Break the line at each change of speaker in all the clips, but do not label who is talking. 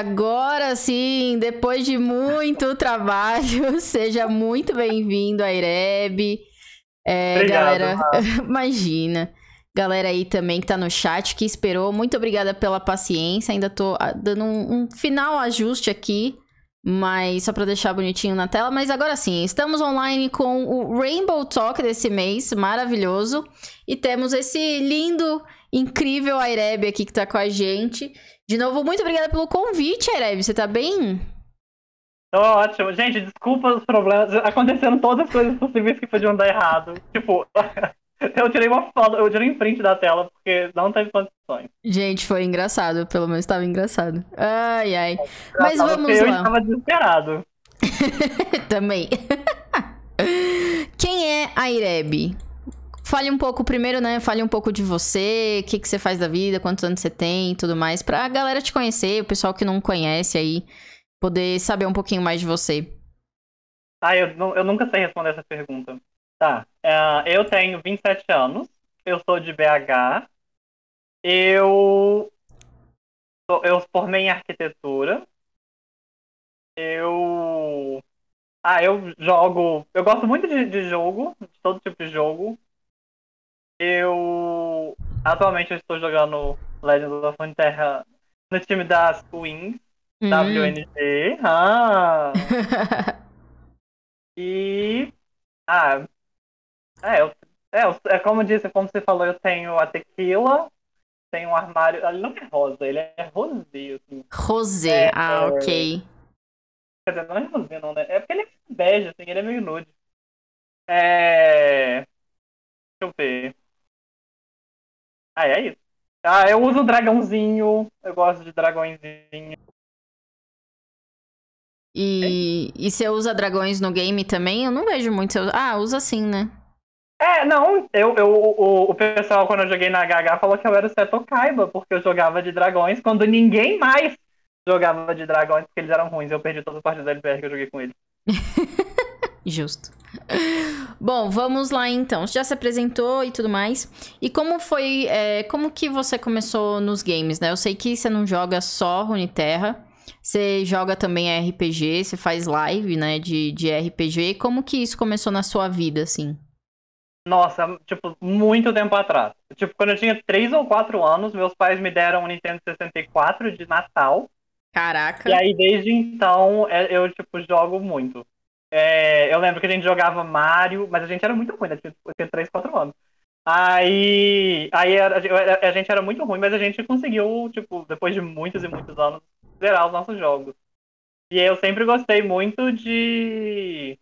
agora sim, depois de muito trabalho, seja muito bem-vindo a Ireb. É, Obrigado, galera, imagina. Galera aí também que tá no chat, que esperou, muito obrigada pela paciência. Ainda tô ah, dando um, um final ajuste aqui, mas só para deixar bonitinho na tela. Mas agora sim, estamos online com o Rainbow Talk desse mês, maravilhoso. E temos esse lindo, incrível Aireb aqui que tá com a gente. De novo, muito obrigada pelo convite, Aireb. Você tá bem?
Tô ótimo. Gente, desculpa os problemas. Acontecendo todas as coisas possíveis que podiam dar errado. Tipo, eu tirei uma foto, eu tirei em print da tela, porque não teve condições.
Gente, foi engraçado. Pelo menos estava engraçado. Ai, ai. Mas vamos
eu
lá.
Eu estava desesperado.
Também. Quem é a Ireb? Fale um pouco primeiro, né? Fale um pouco de você, o que, que você faz da vida, quantos anos você tem e tudo mais, pra galera te conhecer, o pessoal que não conhece aí, poder saber um pouquinho mais de você.
Ah, eu, eu nunca sei responder essa pergunta. Tá. Uh, eu tenho 27 anos, eu sou de BH, eu, eu formei em arquitetura, eu. Ah, eu jogo. Eu gosto muito de, de jogo, de todo tipo de jogo. Eu atualmente eu estou jogando Legends of Runeterra no time das Queens, hum. WNG. Ah. e ah, é, eu, é, é como disse, como você falou, eu tenho a tequila, tenho um armário. Ele não é rosa, ele é rosé, assim.
Rosé, é, ah, é... ok.
Quer dizer, não é rosé, não, né? É porque ele é bege, assim, ele é meio nude. É. Deixa eu ver. Ah, é isso. Ah, eu uso dragãozinho. Eu gosto de dragõezinho.
E, e você usa dragões no game também? Eu não vejo muito. Ah, usa sim, né?
É, não, eu, eu, o, o pessoal, quando eu joguei na HH, falou que eu era o Seto Kaiba, porque eu jogava de dragões quando ninguém mais jogava de dragões, porque eles eram ruins. Eu perdi todas as partes da LPR que eu joguei com eles.
Justo. Bom, vamos lá então. Você já se apresentou e tudo mais. E como foi. É, como que você começou nos games, né? Eu sei que você não joga só Runeterra. Você joga também RPG, você faz live, né, de, de RPG. Como que isso começou na sua vida, assim?
Nossa, tipo, muito tempo atrás. Tipo, quando eu tinha 3 ou 4 anos, meus pais me deram um Nintendo 64 de Natal.
Caraca.
E aí, desde então, é, eu, tipo, jogo muito. É, eu lembro que a gente jogava Mario, mas a gente era muito ruim, né? Tinha 3, 4 anos. Aí, aí a, a, a, gente era muito ruim, mas a gente conseguiu, tipo, depois de muitos e muitos anos, zerar os nossos jogos. E eu sempre gostei muito de.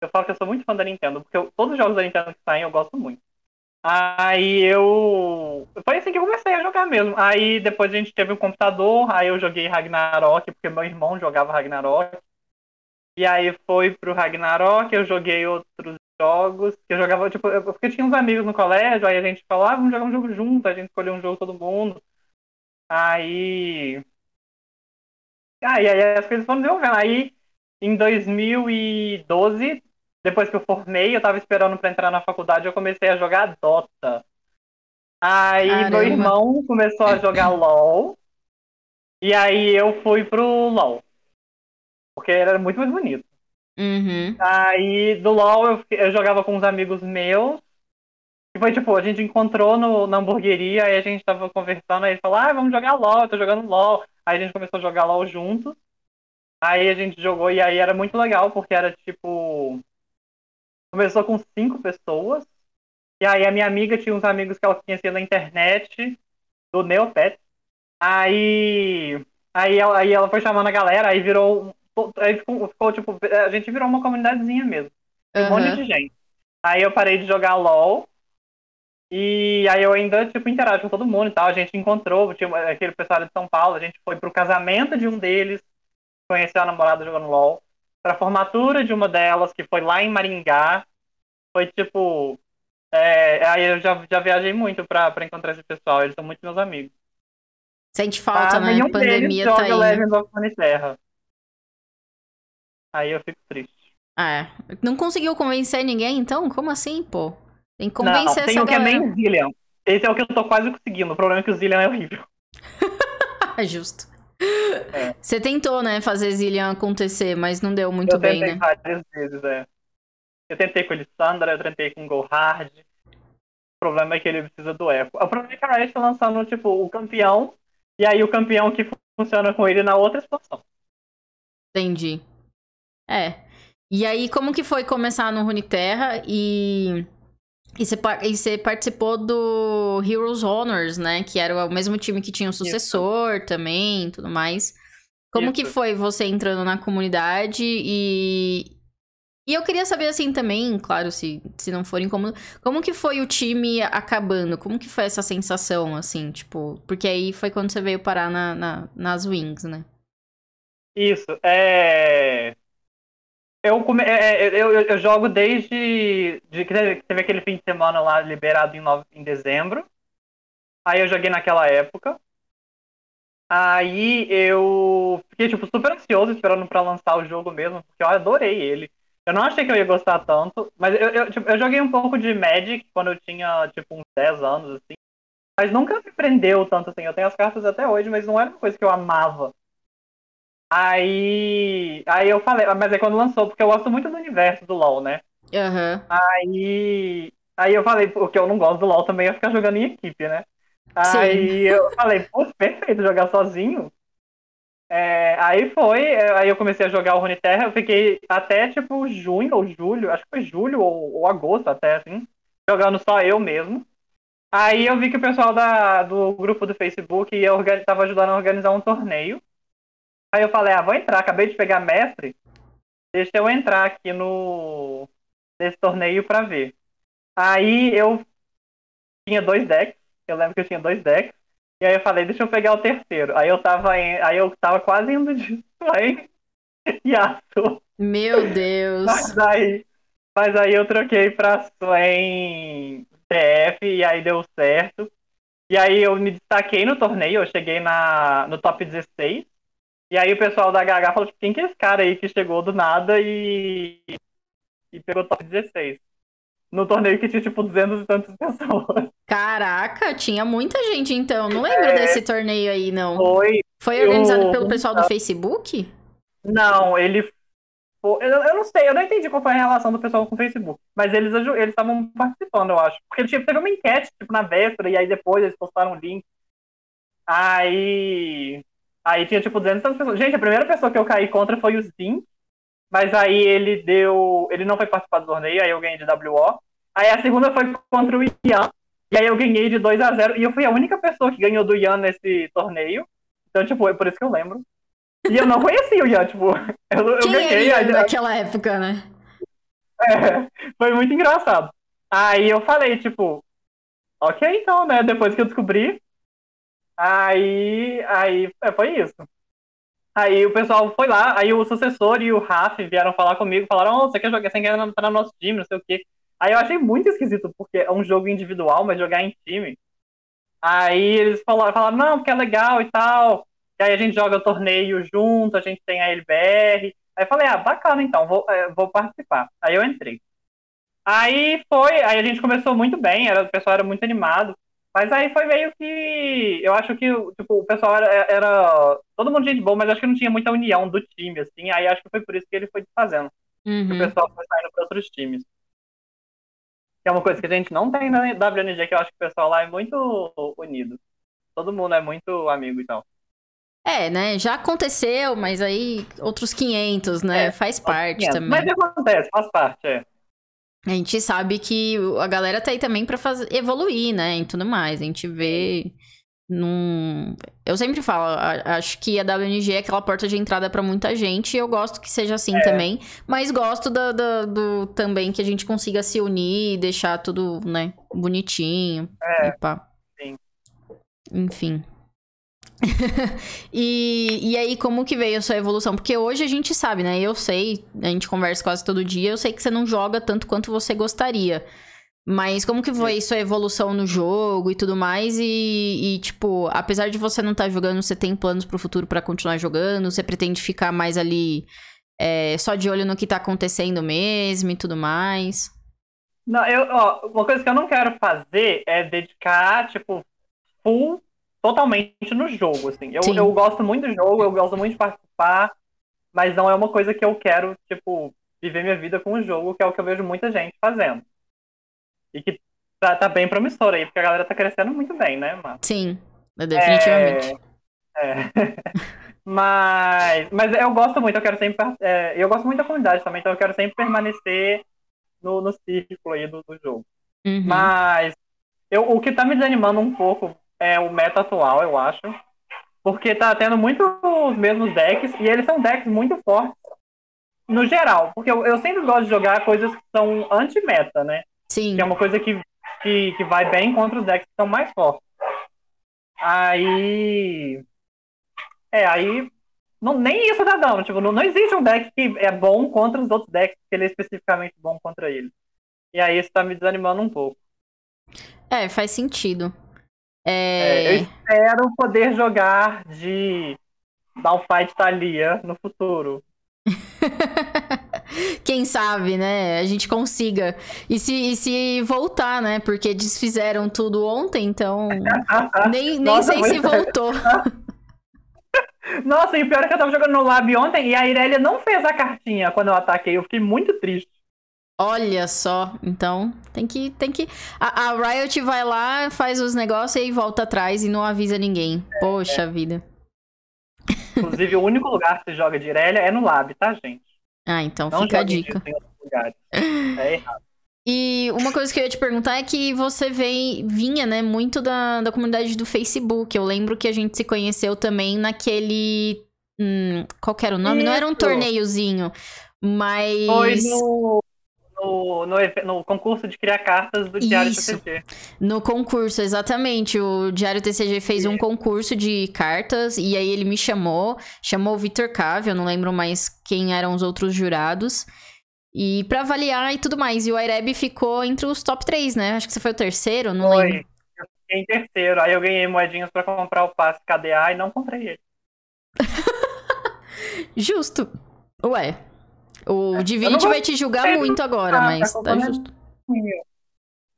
Eu falo que eu sou muito fã da Nintendo, porque eu, todos os jogos da Nintendo que saem eu gosto muito. Aí eu. Foi assim que eu comecei a jogar mesmo. Aí depois a gente teve um computador, aí eu joguei Ragnarok, porque meu irmão jogava Ragnarok. E aí foi pro Ragnarok, eu joguei outros jogos, que eu jogava, tipo, eu, porque tinha uns amigos no colégio, aí a gente falou, ah, vamos jogar um jogo junto, a gente escolheu um jogo todo mundo. Aí. Ah, e aí as coisas foram desenvolvendo. Aí, em 2012, depois que eu formei, eu tava esperando pra entrar na faculdade, eu comecei a jogar Dota. Aí Caramba. meu irmão começou a jogar LOL. E aí eu fui pro LOL. Porque era muito mais bonito.
Uhum.
Aí do LoL eu, eu, jogava com uns amigos meus. E foi tipo, a gente encontrou no, na hamburgueria, aí a gente tava conversando, aí ele falou, ah, vamos jogar LOL, eu tô jogando LOL. Aí a gente começou a jogar LOL juntos. Aí a gente jogou e aí era muito legal, porque era tipo. Começou com cinco pessoas. E aí a minha amiga tinha uns amigos que ela conhecia na internet, do Neopet. Aí. Aí ela, aí ela foi chamando a galera, aí virou Aí ficou, ficou, tipo, a gente virou uma comunidadezinha mesmo. Um monte de gente. Aí eu parei de jogar LOL. E aí eu ainda, tipo, interajo com todo mundo e tal. A gente encontrou, aquele pessoal de São Paulo, a gente foi pro casamento de um deles, conheceu a namorada jogando LOL. Pra formatura de uma delas, que foi lá em Maringá. Foi tipo. É, aí eu já, já viajei muito pra, pra encontrar esse pessoal, eles são muito meus amigos.
Sente falta, ah, né? A pandemia
tá
aí.
Legends of Terra. Aí eu fico triste.
É. Não conseguiu convencer ninguém, então? Como assim, pô? Tem que convencer
não, tem
essa
o que é bem Zillion. Esse é o que eu tô quase conseguindo. O problema é que o Zillion é horrível.
Justo. É. Você tentou, né, fazer Zillian acontecer, mas não deu muito eu bem, né?
Eu tentei várias vezes, é. Eu tentei com Lissandra, eu tentei com Gohard. O problema é que ele precisa do eco. O problema é que a Riot tá lançando, tipo, o campeão, e aí o campeão que funciona com ele na outra expansão.
Entendi. É. E aí, como que foi começar no Runeterra e... E você, e você participou do Heroes Honors, né? Que era o mesmo time que tinha o sucessor Isso. também tudo mais. Como Isso. que foi você entrando na comunidade e... E eu queria saber, assim, também, claro, se, se não for incômodo, como que foi o time acabando? Como que foi essa sensação, assim, tipo... Porque aí foi quando você veio parar na, na nas Wings, né?
Isso, é... Eu, come... É, é, eu, eu, eu, jogo desde de teve aquele fim de semana lá liberado em, em dezembro. Aí eu joguei naquela época. Aí eu fiquei tipo super ansioso esperando para lançar o jogo mesmo, porque eu adorei ele. Eu não achei que eu ia gostar tanto, mas eu, eu, tipo, eu joguei um pouco de Magic quando eu tinha tipo uns 10 anos assim. Mas nunca me prendeu tanto assim. Eu tenho as cartas até hoje, mas não era uma coisa que eu amava. Aí. Aí eu falei, mas é quando lançou, porque eu gosto muito do universo do LoL, né?
Uhum.
Aí. Aí eu falei, porque eu não gosto do LoL também, ia ficar jogando em equipe, né? Aí Sim. eu falei, pô, perfeito jogar sozinho. É, aí foi, é, aí eu comecei a jogar o Runeterra, eu fiquei até tipo junho ou julho, acho que foi julho ou, ou agosto até, assim, jogando só eu mesmo. Aí eu vi que o pessoal da, do grupo do Facebook ia tava ajudando a organizar um torneio. Aí eu falei, ah, vou entrar, acabei de pegar mestre, deixa eu entrar aqui no nesse torneio pra ver. Aí eu tinha dois decks, eu lembro que eu tinha dois decks, e aí eu falei, deixa eu pegar o terceiro. Aí eu tava, em, aí eu tava quase indo de Swain Yasuo.
Meu Deus!
Mas aí, mas aí eu troquei pra Swain TF e aí deu certo. E aí eu me destaquei no torneio, eu cheguei na, no top 16. E aí o pessoal da HH falou, tipo, quem que é esse cara aí que chegou do nada e, e pegou top 16? No torneio que tinha, tipo, 200 e tantas pessoas.
Caraca, tinha muita gente então. Não lembro é, desse torneio aí, não.
Foi.
Foi organizado eu... pelo pessoal do Facebook?
Não, ele eu, não sei, eu não entendi qual foi a relação do pessoal com o Facebook. Mas eles eles estavam participando, eu acho. Porque tipo, teve uma enquete, tipo, na véspera, e aí depois eles postaram o link. Aí. Aí tinha, tipo, 200 pessoas. Gente, a primeira pessoa que eu caí contra foi o Zin. Mas aí ele deu. Ele não foi participar do torneio, aí eu ganhei de WO. Aí a segunda foi contra o Ian. E aí eu ganhei de 2 a 0 E eu fui a única pessoa que ganhou do Ian nesse torneio. Então, tipo, é por isso que eu lembro. E eu não conhecia o Ian, tipo, eu, eu ganhei.
Era naquela época, né?
É, foi muito engraçado. Aí eu falei, tipo, ok, então, né? Depois que eu descobri, Aí, aí é, foi isso. Aí o pessoal foi lá, aí o sucessor e o Raf vieram falar comigo, falaram, oh, você quer jogar, você quer entrar no nosso time, não sei o quê. Aí eu achei muito esquisito, porque é um jogo individual, mas jogar em time. Aí eles falaram, falaram não, porque é legal e tal. E aí a gente joga o torneio junto, a gente tem a LBR. Aí eu falei, ah, bacana então, vou, é, vou participar. Aí eu entrei. Aí foi, aí a gente começou muito bem, era, o pessoal era muito animado. Mas aí foi meio que. Eu acho que tipo, o pessoal era, era. Todo mundo gente boa, mas acho que não tinha muita união do time, assim. Aí acho que foi por isso que ele foi desfazendo. Uhum. o pessoal foi saindo para outros times. Que é uma coisa que a gente não tem na WNG, que eu acho que o pessoal lá é muito unido. Todo mundo é muito amigo e tal.
É, né? Já aconteceu, mas aí outros 500, né? É, faz parte 500. também.
Mas acontece, faz parte, é.
A gente sabe que a galera tá aí também pra fazer, evoluir, né? E tudo mais. A gente vê num... Eu sempre falo, acho que a WNG é aquela porta de entrada para muita gente. E eu gosto que seja assim é. também. Mas gosto do, do, do, também que a gente consiga se unir e deixar tudo, né, bonitinho.
É. E.
Enfim. e, e aí, como que veio a sua evolução? Porque hoje a gente sabe, né? Eu sei, a gente conversa quase todo dia, eu sei que você não joga tanto quanto você gostaria. Mas como que foi sua evolução no jogo e tudo mais? E, e tipo, apesar de você não estar tá jogando, você tem planos pro futuro para continuar jogando? Você pretende ficar mais ali é, só de olho no que tá acontecendo mesmo e tudo mais?
Não, eu, ó, uma coisa que eu não quero fazer é dedicar, tipo, full totalmente no jogo, assim. Eu, eu gosto muito do jogo, eu gosto muito de participar, mas não é uma coisa que eu quero, tipo, viver minha vida com o jogo, que é o que eu vejo muita gente fazendo. E que tá, tá bem promissor aí, porque a galera tá crescendo muito bem, né, mano?
Sim, definitivamente.
É... é. mas, mas eu gosto muito, eu quero sempre. É, eu gosto muito da comunidade também, então eu quero sempre permanecer no, no círculo aí do, do jogo. Uhum. Mas eu, o que tá me desanimando um pouco é o meta atual, eu acho. Porque tá tendo muito os mesmos decks, e eles são decks muito fortes no geral. Porque eu, eu sempre gosto de jogar coisas que são anti-meta, né?
Sim.
Que é uma coisa que, que, que vai bem contra os decks que são mais fortes. Aí. É, aí. Não, nem isso dá dano. Tipo, não, não existe um deck que é bom contra os outros decks, que ele é especificamente bom contra ele. E aí isso tá me desanimando um pouco.
É, faz sentido.
É... É, eu espero poder jogar de Malphite Thalia no futuro.
Quem sabe, né? A gente consiga. E se, e se voltar, né? Porque desfizeram tudo ontem, então. nem nem Nossa, sei se voltou.
Nossa, e o pior é que eu tava jogando no Lab ontem e a Irelia não fez a cartinha quando eu ataquei. Eu fiquei muito triste.
Olha só, então tem que. Tem que... A, a Riot vai lá, faz os negócios e volta atrás e não avisa ninguém. Poxa é. vida.
Inclusive, o único lugar que se joga de Irelia é no Lab, tá, gente?
Ah, então não fica a dica.
É errado.
E uma coisa que eu ia te perguntar é que você vem, vinha, né, muito da, da comunidade do Facebook. Eu lembro que a gente se conheceu também naquele. Hum, qual era o nome? Isso. Não era um torneiozinho, mas.
Foi no no, no, no, concurso de criar cartas do Diário Isso. TCG.
No concurso, exatamente. O Diário TCG fez Sim. um concurso de cartas e aí ele me chamou, chamou o Vitor Cave, eu não lembro mais quem eram os outros jurados. E para avaliar e tudo mais. E o Ireb ficou entre os top 3, né? Acho que você foi o terceiro, não foi. lembro.
Eu fiquei em terceiro. Aí eu ganhei moedinhas para comprar o passe KDA e não comprei ele.
Justo. Ué, o Divinity vai te julgar muito agora, mas tá justo.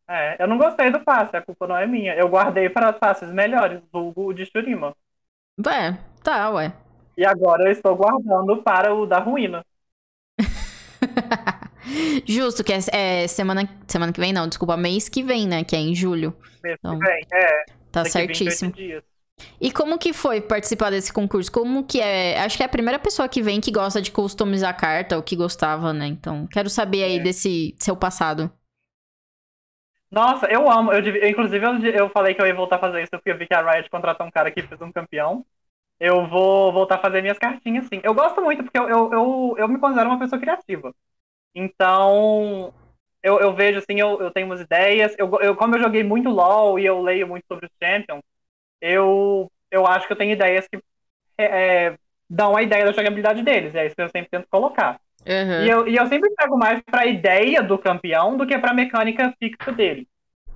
É, eu não gostei do passe, a culpa não é minha. Eu guardei para passes melhores, vulgo de Shurima.
Ué, tá, ué.
E agora eu estou guardando para o da ruína.
Justo, que é, é, semana, semana que vem, não, desculpa, mês que vem, né? Que é em julho.
Mês então, que vem, é.
Tá certíssimo. E como que foi participar desse concurso? Como que é? Acho que é a primeira pessoa que vem que gosta de customizar carta, ou que gostava, né? Então, quero saber aí é. desse seu passado.
Nossa, eu amo. Eu, inclusive, eu, eu falei que eu ia voltar a fazer isso porque eu vi que a Riot contratou um cara que fez um campeão. Eu vou voltar a fazer minhas cartinhas, sim. Eu gosto muito, porque eu, eu, eu, eu me considero uma pessoa criativa. Então, eu, eu vejo, assim, eu, eu tenho umas ideias. Eu, eu, como eu joguei muito LoL e eu leio muito sobre os Champions, eu, eu acho que eu tenho ideias que é, é, dão a ideia da jogabilidade deles. É isso que eu sempre tento colocar. Uhum. E, eu, e eu sempre pego mais pra ideia do campeão do que pra mecânica fixa dele.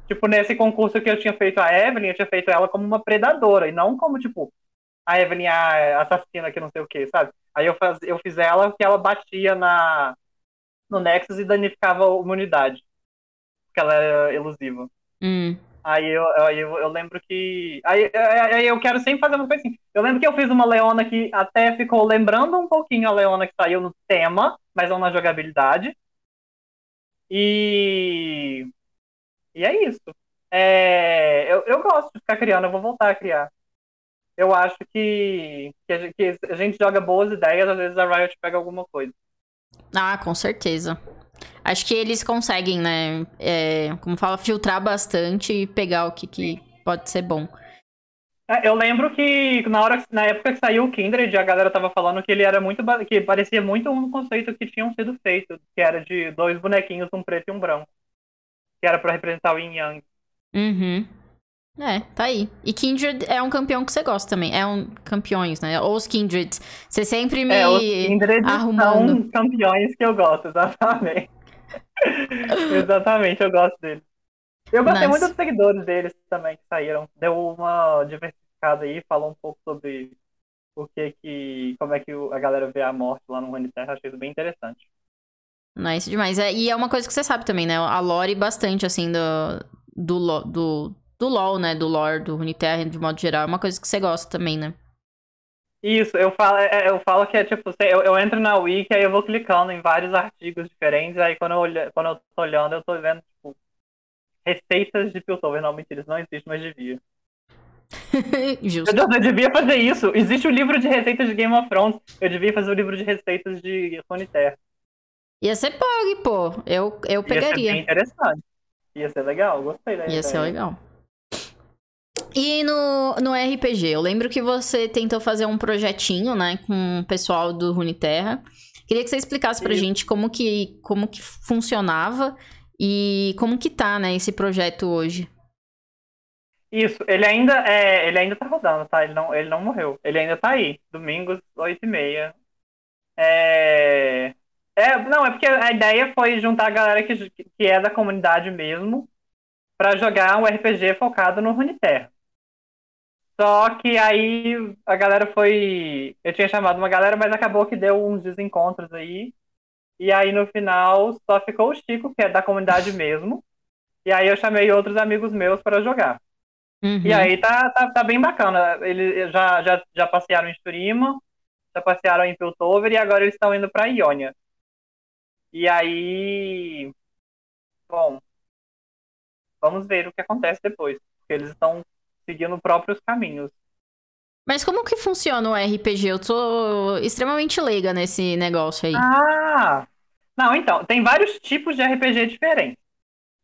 Tipo, nesse concurso que eu tinha feito a Evelyn, eu tinha feito ela como uma predadora, e não como, tipo, a Evelyn a assassina que não sei o que, sabe? Aí eu, faz, eu fiz ela que ela batia na, no Nexus e danificava a humanidade. Porque ela era elusiva.
Hum.
Aí eu, aí eu, eu, lembro que. Aí, aí eu quero sempre fazer uma coisa assim. Eu lembro que eu fiz uma Leona que até ficou lembrando um pouquinho a Leona que saiu no tema, mas não na jogabilidade. E. E é isso. É, eu, eu gosto de ficar criando, eu vou voltar a criar. Eu acho que, que, a que a gente joga boas ideias, às vezes a Riot pega alguma coisa.
Ah, com certeza. Acho que eles conseguem, né? É, como fala, filtrar bastante e pegar o que, que pode ser bom.
É, eu lembro que na, hora, na época que saiu o Kindred, a galera tava falando que ele era muito. que parecia muito um conceito que tinham sido feito, que era de dois bonequinhos, um preto e um branco. Que era para representar o Yin Yang.
Uhum. É, tá aí. E Kindred é um campeão que você gosta também. É um campeões, né? Ou os Kindreds. Você sempre me é, os Kindreds arrumando.
são campeões que eu gosto, exatamente. exatamente, eu gosto deles. Eu gostei nice. muito dos seguidores deles também que saíram. Deu uma diversificada aí, falou um pouco sobre o que que. como é que a galera vê a morte lá no Runeterra. Achei isso bem interessante.
Nice demais. É, e é uma coisa que você sabe também, né? A lore bastante, assim, do, do, do do LoL, né? Do lore, do Runeterra, de modo geral. É uma coisa que você gosta também, né?
Isso, eu falo, é, é, eu falo que é tipo, eu, eu entro na Wiki, aí eu vou clicando em vários artigos diferentes, aí quando eu, olho, quando eu tô olhando, eu tô vendo, tipo, receitas de Piltover. Não, mentira, isso não existe, mas devia.
Justo.
Eu, eu, devia fazer isso. Existe o livro de receitas de Game of Thrones. Eu devia fazer o livro de receitas de Runeterra.
Ia ser pog, pô. Eu, eu pegaria.
Ia ser bem interessante. Ia ser legal, gostei da
Ia ideia. ser legal. E no, no RPG, eu lembro que você tentou fazer um projetinho, né, com o pessoal do Runeterra. Queria que você explicasse pra Isso. gente como que, como que funcionava e como que tá, né, esse projeto hoje.
Isso, ele ainda é, ele ainda tá rodando, tá? Ele não, ele não morreu. Ele ainda tá aí, domingos, 8 e meia. É... é... Não, é porque a ideia foi juntar a galera que, que é da comunidade mesmo para jogar um RPG focado no Runeterra. Só que aí a galera foi. Eu tinha chamado uma galera, mas acabou que deu uns desencontros aí. E aí no final só ficou o Chico, que é da comunidade mesmo. E aí eu chamei outros amigos meus para jogar. Uhum. E aí tá, tá, tá, bem bacana. Eles já, já, já passearam em Sturima, já passearam em Piltover e agora eles estão indo para Ionia. E aí. Bom. Vamos ver o que acontece depois. Porque eles estão seguindo próprios caminhos.
Mas como que funciona o RPG? Eu tô extremamente leiga nesse negócio aí.
Ah! Não, então, tem vários tipos de RPG diferentes.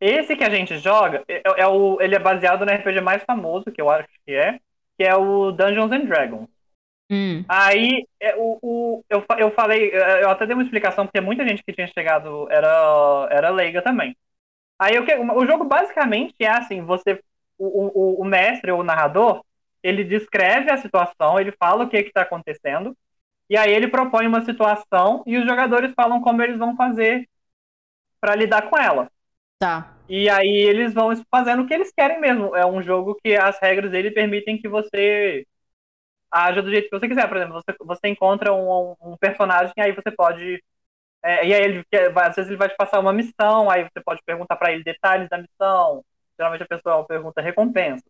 Esse que a gente joga, é, é, o, ele é baseado no RPG mais famoso, que eu acho que é, que é o Dungeons and Dragons.
Hum.
Aí, é, o, o, eu, eu falei, é, eu até dei uma explicação, porque muita gente que tinha chegado era, era leiga também. Aí, o, o jogo basicamente é assim, você o, o, o mestre ou o narrador, ele descreve a situação, ele fala o que está acontecendo, e aí ele propõe uma situação e os jogadores falam como eles vão fazer para lidar com ela.
Tá.
E aí eles vão fazendo o que eles querem mesmo. É um jogo que as regras dele permitem que você haja do jeito que você quiser. Por exemplo, você, você encontra um, um personagem e aí você pode. É, e aí ele, às vezes ele vai te passar uma missão, aí você pode perguntar para ele detalhes da missão. Geralmente a pessoa pergunta recompensa.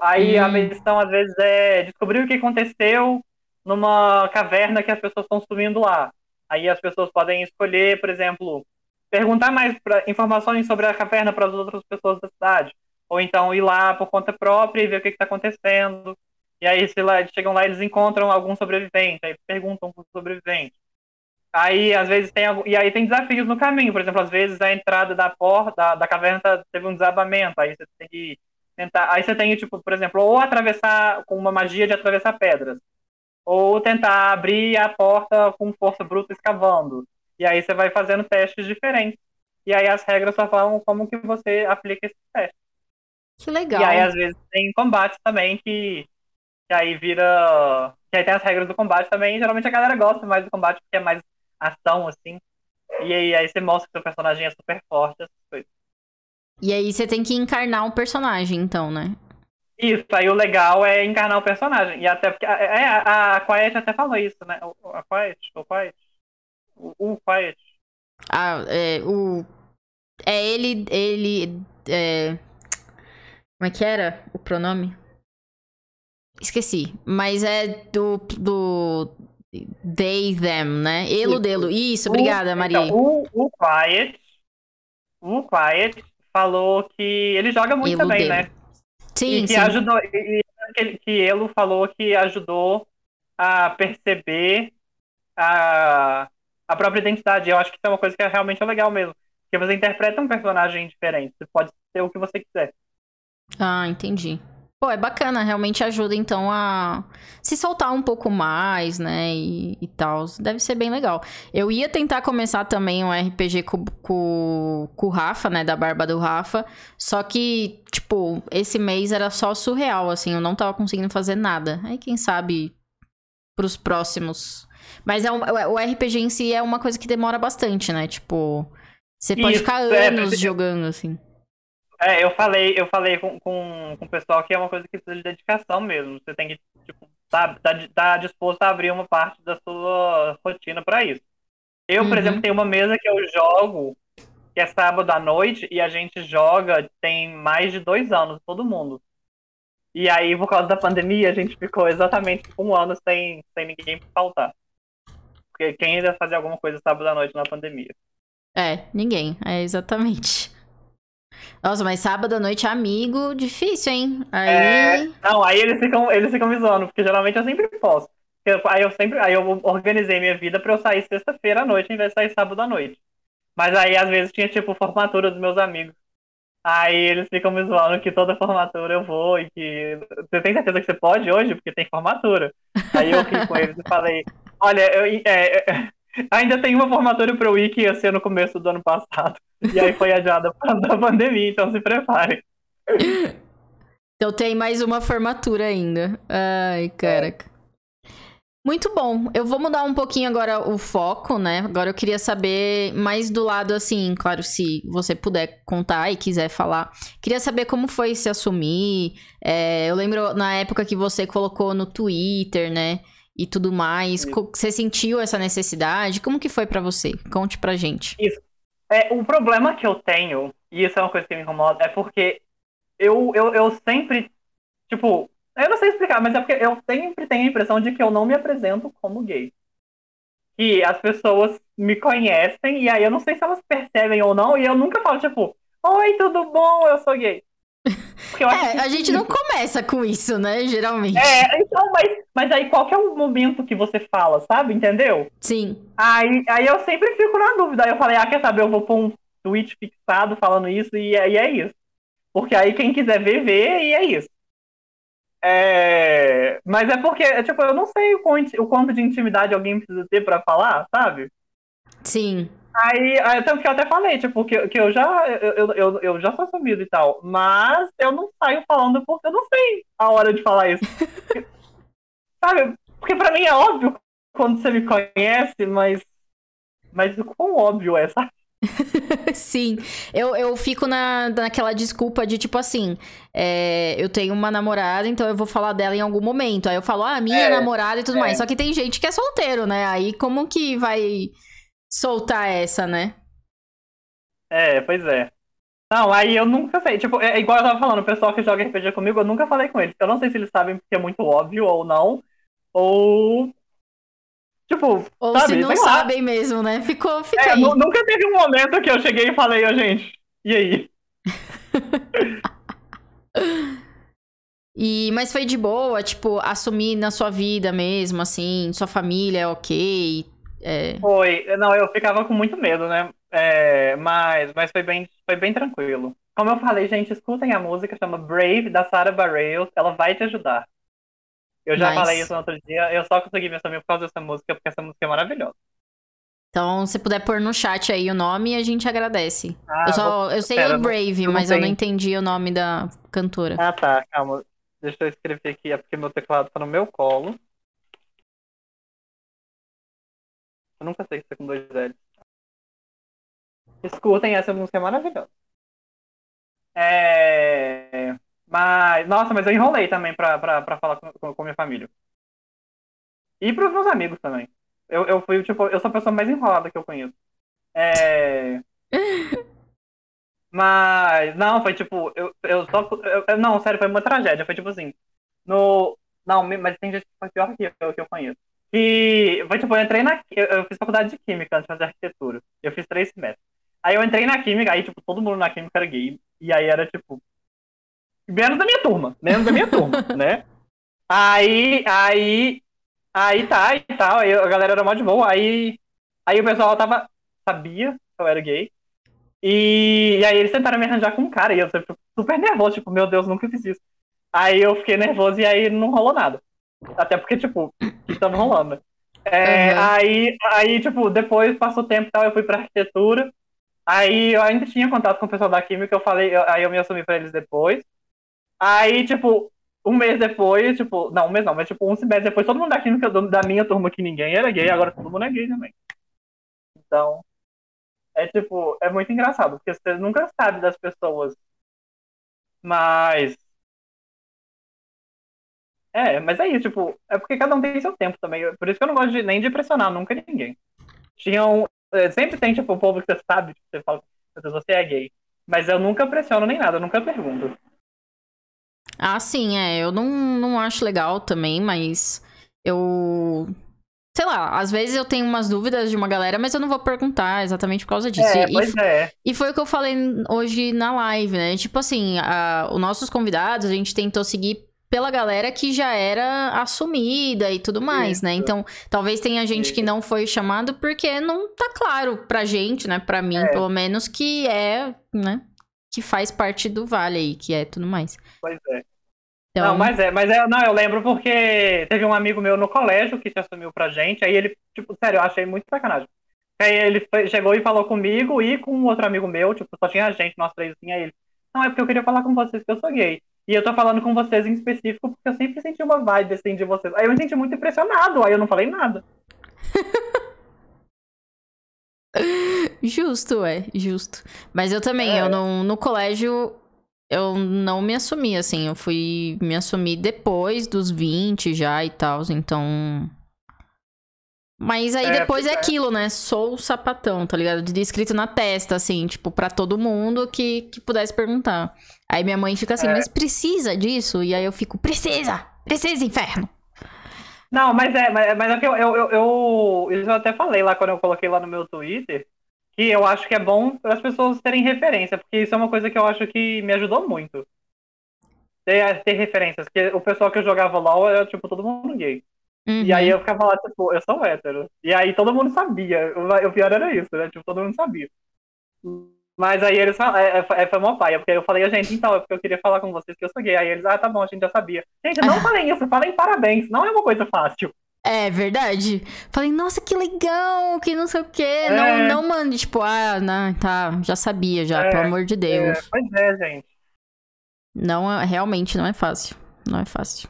Aí hum. a missão, às vezes, é descobrir o que aconteceu numa caverna que as pessoas estão subindo lá. Aí as pessoas podem escolher, por exemplo, perguntar mais pra, informações sobre a caverna para as outras pessoas da cidade. Ou então ir lá por conta própria e ver o que está acontecendo. E aí, se lá, chegam lá, eles encontram algum sobrevivente, aí perguntam para o sobrevivente. Aí, às vezes, tem e aí tem desafios no caminho. Por exemplo, às vezes a entrada da porta, da, da caverna teve um desabamento. Aí você tem que tentar. Aí você tem, tipo, por exemplo, ou atravessar com uma magia de atravessar pedras. Ou tentar abrir a porta com força bruta escavando. E aí você vai fazendo testes diferentes. E aí as regras só falam como que você aplica esses testes.
Que legal.
E aí, às vezes, tem combates também que, que aí vira. Que aí tem as regras do combate também. Geralmente a galera gosta mais do combate porque é mais ação, assim. E aí, aí você mostra que seu personagem é super forte, essas coisas.
E aí você tem que encarnar um personagem, então, né?
Isso, aí o legal é encarnar o personagem. E até porque. É, a, a Quiet até falou isso, né? A Quiet, o Quiet. O, o Quiet.
Ah, é, o. É ele. Ele. É... Como é que era o pronome? Esqueci. Mas é do. do They, them, né? Elo, delo. Isso, obrigada, Maria.
Então, o, o Quiet, o Quiet falou que ele joga muito Elo também, dele. né?
Sim,
e que
sim.
ajudou, e, que, que Elo falou que ajudou a perceber a, a própria identidade. Eu acho que isso é uma coisa que é realmente legal mesmo. Porque você interpreta um personagem diferente. Você pode ser o que você quiser.
Ah, entendi. Pô, é bacana, realmente ajuda então a se soltar um pouco mais, né? E, e tal. Deve ser bem legal. Eu ia tentar começar também um RPG com, com, com o Rafa, né? Da Barba do Rafa. Só que, tipo, esse mês era só surreal, assim. Eu não tava conseguindo fazer nada. Aí, quem sabe, pros próximos. Mas é um, o RPG em si é uma coisa que demora bastante, né? Tipo, você pode Isso, ficar é, anos é, jogando, assim.
É, eu falei, eu falei com, com, com o pessoal que é uma coisa que precisa de dedicação mesmo. Você tem que, tipo, tá, tá, tá disposto a abrir uma parte da sua rotina para isso. Eu, por uhum. exemplo, tenho uma mesa que eu jogo que é sábado à noite, e a gente joga tem mais de dois anos, todo mundo. E aí, por causa da pandemia, a gente ficou exatamente um ano sem, sem ninguém faltar. Porque quem ainda fazia alguma coisa sábado à noite na pandemia?
É, ninguém. É exatamente. Nossa, mas sábado à noite, amigo, difícil, hein?
Aí... É... Não, aí eles ficam, eles ficam me zoando, porque geralmente eu sempre posso. Aí eu sempre, aí eu organizei minha vida pra eu sair sexta-feira à noite, em vez de sair sábado à noite. Mas aí, às vezes, tinha, tipo, formatura dos meus amigos. Aí eles ficam me zoando que toda formatura eu vou e que. Você tem certeza que você pode hoje? Porque tem formatura. Aí eu ri com eles e falei: Olha, eu, é, é, ainda tem uma formatura para o Wiki ia ser no começo do ano passado. E aí foi adiada da pandemia, então se preparem.
Então tem mais uma formatura ainda. Ai, caraca. Muito bom. Eu vou mudar um pouquinho agora o foco, né? Agora eu queria saber mais do lado, assim, claro, se você puder contar e quiser falar. Queria saber como foi se assumir. É, eu lembro na época que você colocou no Twitter, né? E tudo mais. Você sentiu essa necessidade? Como que foi para você? Conte pra gente.
Isso. É, o problema que eu tenho, e isso é uma coisa que me incomoda, é porque eu, eu, eu sempre, tipo, eu não sei explicar, mas é porque eu sempre tenho a impressão de que eu não me apresento como gay. E as pessoas me conhecem, e aí eu não sei se elas percebem ou não, e eu nunca falo, tipo, oi, tudo bom, eu sou gay.
É, a gente não começa com isso, né, geralmente.
É, então, mas, mas aí qual que é o momento que você fala, sabe? Entendeu?
Sim.
Aí, aí eu sempre fico na dúvida. Aí eu falei, ah, quer saber, eu vou pôr um tweet fixado falando isso, e, e é isso. Porque aí quem quiser ver, vê, e é isso. É... Mas é porque, é, tipo, eu não sei o quanto, o quanto de intimidade alguém precisa ter para falar, sabe?
Sim.
Aí, aí, tanto que eu até falei, tipo, que, que eu já eu, eu, eu já sou sumido e tal, mas eu não saio falando porque eu não sei a hora de falar isso. sabe? Porque pra mim é óbvio quando você me conhece, mas. Mas o quão óbvio é, sabe?
Sim, eu, eu fico na, naquela desculpa de tipo assim: é, eu tenho uma namorada, então eu vou falar dela em algum momento. Aí eu falo, ah, minha é, namorada e tudo é. mais. Só que tem gente que é solteiro, né? Aí como que vai soltar essa, né?
É, pois é. Não, aí eu nunca sei. Tipo, é igual eu tava falando, o pessoal que joga RPG comigo, eu nunca falei com eles. Eu não sei se eles sabem porque é muito óbvio ou não. Ou Tipo,
Ou sabe, se não sabem mesmo, né? Ficou, fica é, aí.
Nunca teve um momento que eu cheguei e falei, ó, oh, gente, e aí?
e, mas foi de boa, tipo, assumir na sua vida mesmo, assim, sua família é ok. É...
Foi, não, eu ficava com muito medo, né? É, mas, mas foi bem, foi bem tranquilo. Como eu falei, gente, escutem a música, chama Brave, da Sarah Bareilles, ela vai te ajudar. Eu já nice. falei isso no outro dia, eu só consegui me assumir por causa dessa música, porque essa música é maravilhosa.
Então, se puder pôr no chat aí o nome, a gente agradece. Ah, eu, só, eu sei o Brave, mas eu não entendi o nome da cantora.
Ah, tá, calma. Deixa eu escrever aqui, é porque meu teclado tá no meu colo. Eu nunca sei se é com dois L's. Escutem, essa música é maravilhosa. É... Mas, nossa, mas eu enrolei também pra, pra, pra falar com, com minha família. E pros meus amigos também. Eu, eu fui, tipo, eu sou a pessoa mais enrolada que eu conheço. É. Mas, não, foi tipo, eu, eu só. Eu, não, sério, foi uma tragédia. Foi tipo assim. No. Não, mas tem gente que foi pior que eu, que eu conheço. E foi tipo, eu entrei na. Eu, eu fiz faculdade de Química antes de fazer arquitetura. Eu fiz três semestres. Aí eu entrei na Química, aí, tipo, todo mundo na Química era gay. E aí era tipo, Menos da minha turma, menos da minha turma, né? Aí, aí, aí tá, e tal, aí a galera era mó de boa, aí, aí o pessoal tava, sabia que eu era gay, e, e aí eles tentaram me arranjar com um cara, e eu sempre super nervoso, tipo, meu Deus, nunca fiz isso. Aí eu fiquei nervoso e aí não rolou nada. Até porque, tipo, estava rolando. É, uhum. aí, aí, tipo, depois passou tempo e tal, eu fui pra arquitetura. Aí eu ainda tinha contato com o pessoal da química, eu falei, aí eu me assumi pra eles depois. Aí, tipo, um mês depois, tipo, não, um mês não, mas tipo, um semestre depois, todo mundo da química da minha turma que ninguém era gay, agora todo mundo é gay também. Então, é tipo, é muito engraçado, porque você nunca sabe das pessoas. Mas. É, mas é isso, tipo, é porque cada um tem seu tempo também. Por isso que eu não gosto de, nem de pressionar nunca ninguém. Tinham. É, sempre tem, tipo, o povo que você sabe, que você fala, você é gay. Mas eu nunca pressiono nem nada, eu nunca pergunto.
Ah, sim, é. Eu não, não acho legal também, mas eu. Sei lá, às vezes eu tenho umas dúvidas de uma galera, mas eu não vou perguntar exatamente por causa disso.
É, e, pois é.
E foi o que eu falei hoje na live, né? Tipo assim, a, os nossos convidados, a gente tentou seguir pela galera que já era assumida e tudo mais, né? Isso. né? Então, talvez tenha gente que não foi chamado porque não tá claro pra gente, né? Pra mim, é. pelo menos, que é, né? Que faz parte do Vale aí, que é tudo mais.
Pois é. Então... Não, mas é, mas é, não, eu lembro porque teve um amigo meu no colégio que se assumiu pra gente, aí ele, tipo, sério, eu achei muito sacanagem. Aí ele foi, chegou e falou comigo e com outro amigo meu, tipo, só tinha gente, nós três, assim, aí ele, não, é porque eu queria falar com vocês que eu sou gay. E eu tô falando com vocês em específico porque eu sempre senti uma vibe assim de vocês. Aí eu me senti muito impressionado, aí eu não falei nada.
justo, é, justo. Mas eu também, é. eu não, no colégio, eu não me assumi, assim, eu fui me assumir depois dos 20 já e tal, então mas aí é, depois é, é aquilo, né? Sou o sapatão, tá ligado? De escrito na testa, assim, tipo, para todo mundo que, que pudesse perguntar. Aí minha mãe fica assim, é. mas precisa disso? E aí eu fico, precisa! Precisa, inferno!
Não, mas é, mas, mas é que eu, eu, eu, eu, eu até falei lá quando eu coloquei lá no meu Twitter, que eu acho que é bom para as pessoas terem referência, porque isso é uma coisa que eu acho que me ajudou muito. Ter, ter referências, porque o pessoal que eu jogava LOL era, tipo, todo mundo gay. Uhum. E aí eu ficava lá, tipo, eu sou hétero. E aí todo mundo sabia. O, pior era isso, né? Tipo, todo mundo sabia. Mas aí eles é, é, é, foi uma paia, porque eu falei, gente, então, é porque eu queria falar com vocês que eu sou gay. Aí eles, ah, tá bom, a gente já sabia. Gente, não falem isso, falem parabéns, não é uma coisa fácil.
É verdade. Falei, nossa, que legal, que não sei o quê. É... Não, não mande, tipo, ah, não, tá, já sabia, já, é, pelo amor de Deus.
É, pois é, gente.
Não, realmente não é fácil. Não é fácil.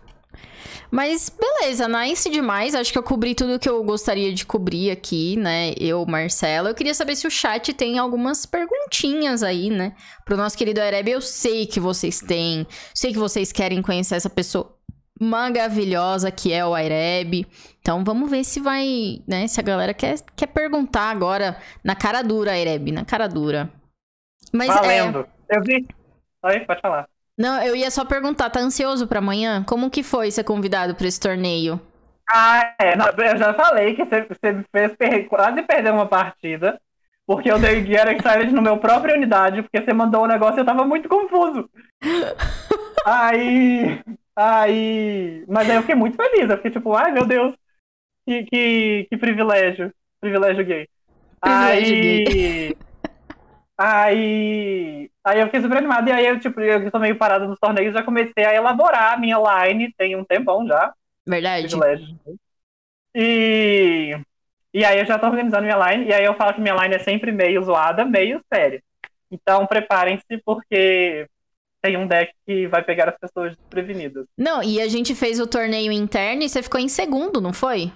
Mas beleza, nice demais. Acho que eu cobri tudo que eu gostaria de cobrir aqui, né? Eu, Marcelo. Eu queria saber se o chat tem algumas perguntinhas aí, né? Pro nosso querido Areb. Eu sei que vocês têm. Sei que vocês querem conhecer essa pessoa maravilhosa que é o Aireb. Então vamos ver se vai, né? Se a galera quer, quer perguntar agora na cara dura, Aireb, na cara dura.
Mas Valendo. é. Eu vi. Oi, pode falar.
Não, eu ia só perguntar, tá ansioso para amanhã? Como que foi ser convidado para esse torneio?
Ah, é. Não, eu já falei que você, você me fez per quase perder uma partida. Porque eu dei Gear Excited no meu própria unidade, porque você mandou um negócio e eu tava muito confuso. aí. Aí. Mas aí eu fiquei muito feliz. Eu fiquei tipo, ai meu Deus, que, que, que privilégio. Privilégio gay. Privilégio aí. Gay. Aí, aí eu fiquei super animado. E aí eu, tipo, eu tô meio parado nos torneios, já comecei a elaborar a minha line, tem um tempão já.
Verdade.
E, e aí eu já tô organizando minha line, e aí eu falo que minha line é sempre meio zoada, meio séria. Então preparem-se, porque tem um deck que vai pegar as pessoas desprevenidas.
Não, e a gente fez o torneio interno e você ficou em segundo, não foi?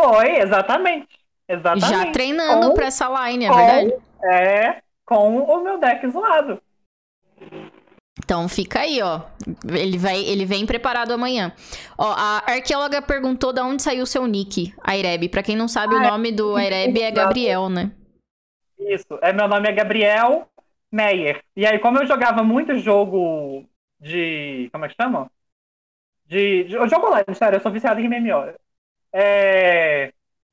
Foi, exatamente. Exatamente.
Já treinando com, pra essa line, é verdade?
É, com o meu deck zoado.
Então fica aí, ó. Ele, vai, ele vem preparado amanhã. Ó, a arqueóloga perguntou de onde saiu o seu nick, Aireb. Pra quem não sabe, ah, o nome do Aireb é Gabriel, né?
Isso, é, meu nome é Gabriel Meyer. E aí, como eu jogava muito jogo de. Como é que chama? De, de jogo online, sério, eu sou viciado em MMO. É,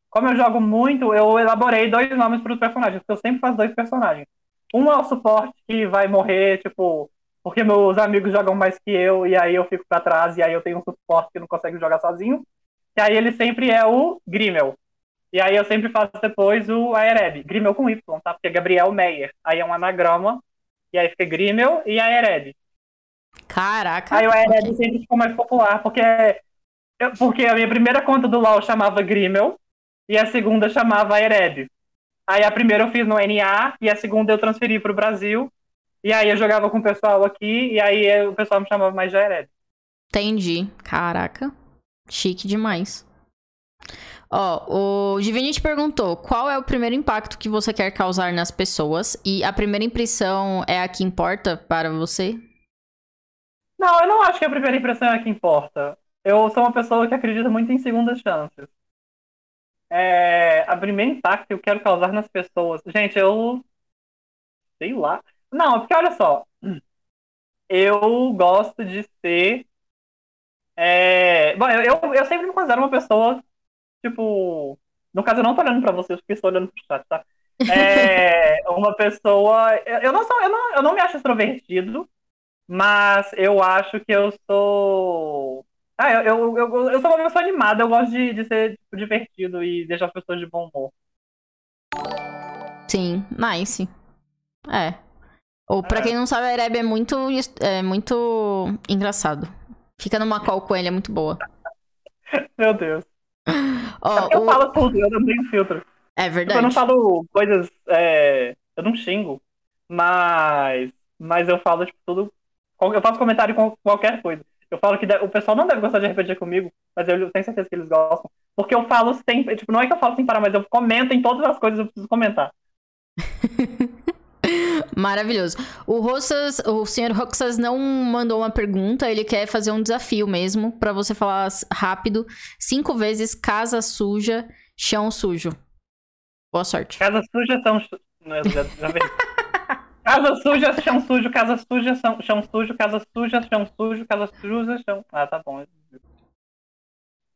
como eu jogo muito, eu elaborei dois nomes para os personagens, porque eu sempre faço dois personagens. Um é o suporte que vai morrer, tipo, porque meus amigos jogam mais que eu, e aí eu fico para trás, e aí eu tenho um suporte que não consegue jogar sozinho. E aí ele sempre é o Grimmel. E aí eu sempre faço depois o Aered. Grimmel com Y, tá? Porque é Gabriel Meyer. Aí é um anagrama, e aí fica Grimmel e Aered.
Caraca.
Aí o okay. sempre ficou mais popular, porque, porque a minha primeira conta do LoL chamava Grimmel, e a segunda chamava Ered. Aí a primeira eu fiz no NA e a segunda eu transferi para o Brasil. E aí eu jogava com o pessoal aqui e aí o pessoal me chamava mais de Ered.
Entendi. Caraca. Chique demais. Ó, o Divinity perguntou: qual é o primeiro impacto que você quer causar nas pessoas? E a primeira impressão é a que importa para você?
Não, eu não acho que a primeira impressão é a que importa. Eu sou uma pessoa que acredita muito em segundas chances é, a primeiro impacto que eu quero causar nas pessoas. Gente, eu. sei lá. Não, porque olha só. Eu gosto de ser. É... Bom, eu, eu sempre me considero uma pessoa, tipo. No caso, eu não tô olhando pra vocês, porque estou olhando pro chat, tá? É uma pessoa. Eu não, sou, eu, não, eu não me acho extrovertido, mas eu acho que eu sou. Ah, eu, eu, eu, eu sou uma pessoa animada, eu gosto de, de ser tipo, divertido e deixar as pessoas de bom humor.
Sim, nice. É. Ou pra é. quem não sabe, a Ereb é muito, é muito engraçado. Fica numa call com ele, é muito boa.
Meu Deus. Oh, eu o... falo tudo, eu não tenho filtro.
É verdade.
Eu não falo coisas. É... Eu não xingo. Mas. Mas eu falo, tipo, tudo. Eu faço comentário com qualquer coisa. Eu falo que o pessoal não deve gostar de RPG comigo, mas eu tenho certeza que eles gostam. Porque eu falo sempre. Tipo, não é que eu falo sem parar, mas eu comento em todas as coisas que eu preciso comentar.
Maravilhoso. O Roxas, o senhor Roxas não mandou uma pergunta, ele quer fazer um desafio mesmo para você falar rápido cinco vezes casa suja, chão sujo. Boa sorte.
Casa suja, são Casa suja, chão sujo, casa suja, chão, chão sujo, casa suja, chão sujo, casa suja, chão. Ah, tá bom.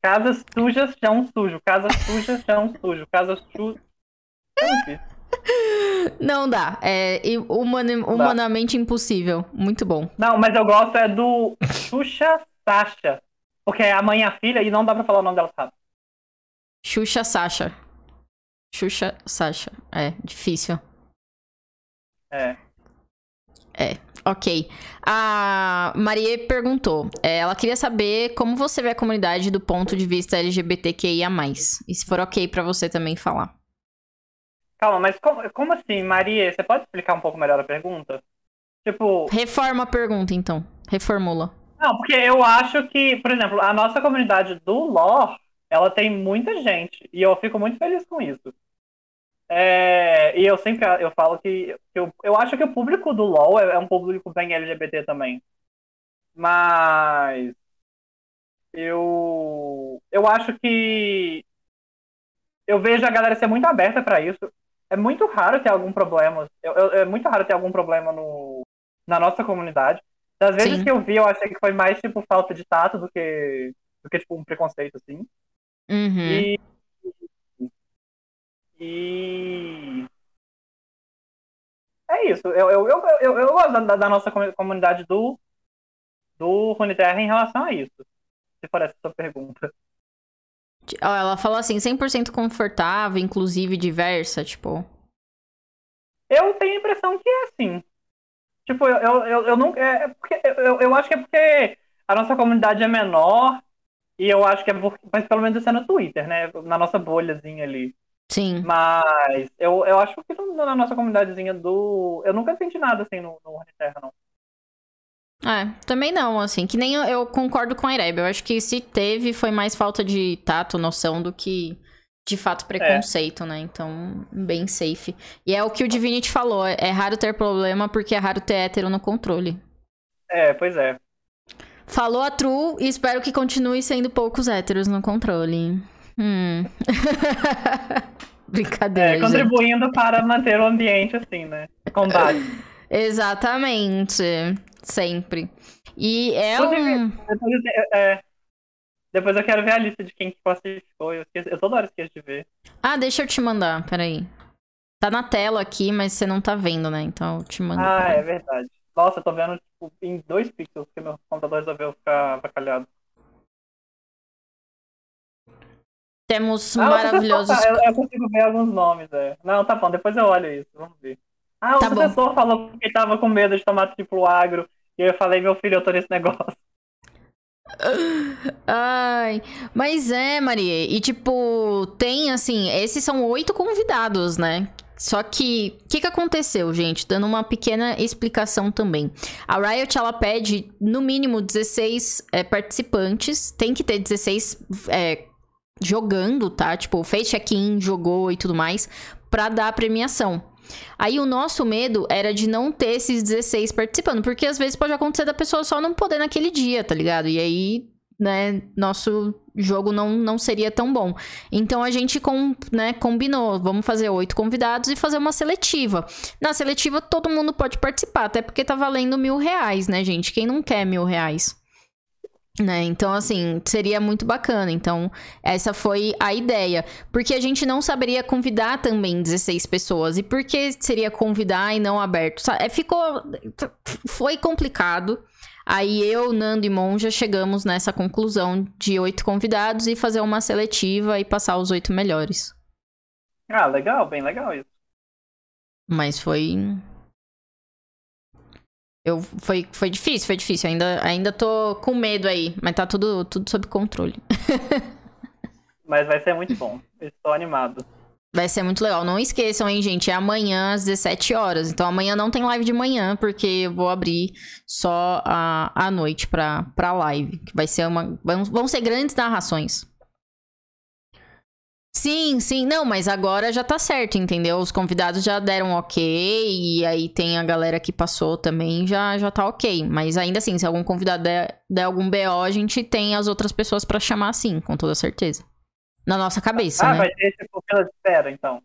Casa suja, chão sujo, casa suja, chão sujo, casa suja.
Não dá. É humana, humanamente impossível. Muito bom.
Não, mas eu gosto é do Xuxa Sasha. Porque é a mãe e a filha e não dá pra falar o nome dela, sabe?
Xuxa Sasha. Xuxa Sasha. É, difícil.
É.
É, ok. A Maria perguntou. É, ela queria saber como você vê a comunidade do ponto de vista LGBTQIA. E se for ok para você também falar.
Calma, mas como, como assim, Maria? Você pode explicar um pouco melhor a pergunta? Tipo.
Reforma a pergunta, então. Reformula.
Não, porque eu acho que, por exemplo, a nossa comunidade do lore, ela tem muita gente. E eu fico muito feliz com isso. É, e eu sempre eu falo que, que eu, eu acho que o público do LoL é, é um público bem LGBT também. Mas eu eu acho que eu vejo a galera ser muito aberta para isso é muito raro ter algum problema. Eu, eu, é muito raro ter algum problema no, na nossa comunidade. Das vezes Sim. que eu vi, eu achei que foi mais tipo falta de tato do que, do que tipo um preconceito, assim.
Uhum.
E, e. É isso. Eu, eu, eu, eu, eu gosto da, da nossa comunidade do, do Runeterra em relação a isso. Se for essa sua pergunta.
Ela falou assim, 100% confortável, inclusive diversa, tipo.
Eu tenho a impressão que é assim. Tipo, eu, eu, eu, eu não. É, é porque, eu, eu acho que é porque a nossa comunidade é menor. E eu acho que é porque, mas pelo menos isso é no Twitter, né? Na nossa bolhazinha ali.
Sim.
Mas eu, eu acho que na nossa comunidadezinha do. Eu nunca senti nada assim no, no Terra, não.
É, também não, assim, que nem eu, eu concordo com a Ireb. Eu acho que se teve, foi mais falta de tato, noção, do que de fato preconceito, é. né? Então, bem safe. E é o que o Divinity falou: é raro ter problema porque é raro ter hétero no controle.
É, pois é.
Falou a True e espero que continue sendo poucos héteros no controle. Hum. Brincadeira.
É, contribuindo gente. para manter o ambiente assim, né? Combate.
Exatamente. Sempre. E é um.
Depois, é, depois eu quero ver a lista de quem que classificou. Eu, eu toda hora esqueço de ver.
Ah, deixa eu te mandar, peraí. Tá na tela aqui, mas você não tá vendo, né? Então eu te mando.
Ah, é verdade. Nossa, eu tô vendo tipo, em dois pixels, porque meu computador resolveu ficar avacalhado.
Temos ah, maravilhosos.
Eu, eu, consigo ver alguns nomes, é. Não, tá bom, depois eu olho isso, vamos ver. Ah, o tá professor bom. falou que tava com medo de tomar triplo agro. E eu falei, meu filho, eu tô nesse negócio.
Ai, mas é, Maria. E tipo, tem assim, esses são oito convidados, né? Só que, o que, que aconteceu, gente? Dando uma pequena explicação também. A Riot, ela pede, no mínimo, 16 é, participantes. Tem que ter 16 é, jogando, tá? Tipo, fez check-in, jogou e tudo mais, pra dar a premiação. Aí o nosso medo era de não ter esses 16 participando, porque às vezes pode acontecer da pessoa só não poder naquele dia, tá ligado? E aí né, nosso jogo não, não seria tão bom. Então a gente com, né, combinou, vamos fazer oito convidados e fazer uma seletiva. Na seletiva todo mundo pode participar, até porque tá valendo mil reais, né, gente? Quem não quer mil reais? Né? Então, assim, seria muito bacana. Então, essa foi a ideia. Porque a gente não saberia convidar também 16 pessoas. E por que seria convidar e não aberto? É, ficou. Foi complicado. Aí eu, Nando e Monja chegamos nessa conclusão de oito convidados e fazer uma seletiva e passar os oito melhores.
Ah, legal, bem legal isso.
Mas foi eu, foi, foi difícil, foi difícil. Ainda, ainda tô com medo aí, mas tá tudo, tudo sob controle.
mas vai ser muito bom. Estou animado.
Vai ser muito legal. Não esqueçam, hein, gente? É amanhã às 17 horas. Então amanhã não tem live de manhã, porque eu vou abrir só a, a noite pra, pra live. Que vai ser uma. Vão, vão ser grandes narrações. Sim, sim. Não, mas agora já tá certo, entendeu? Os convidados já deram ok. E aí tem a galera que passou também, já, já tá ok. Mas ainda assim, se algum convidado der, der algum BO, a gente tem as outras pessoas para chamar assim, com toda certeza. Na nossa cabeça.
Ah,
né?
vai ter tipo fila de espera, então.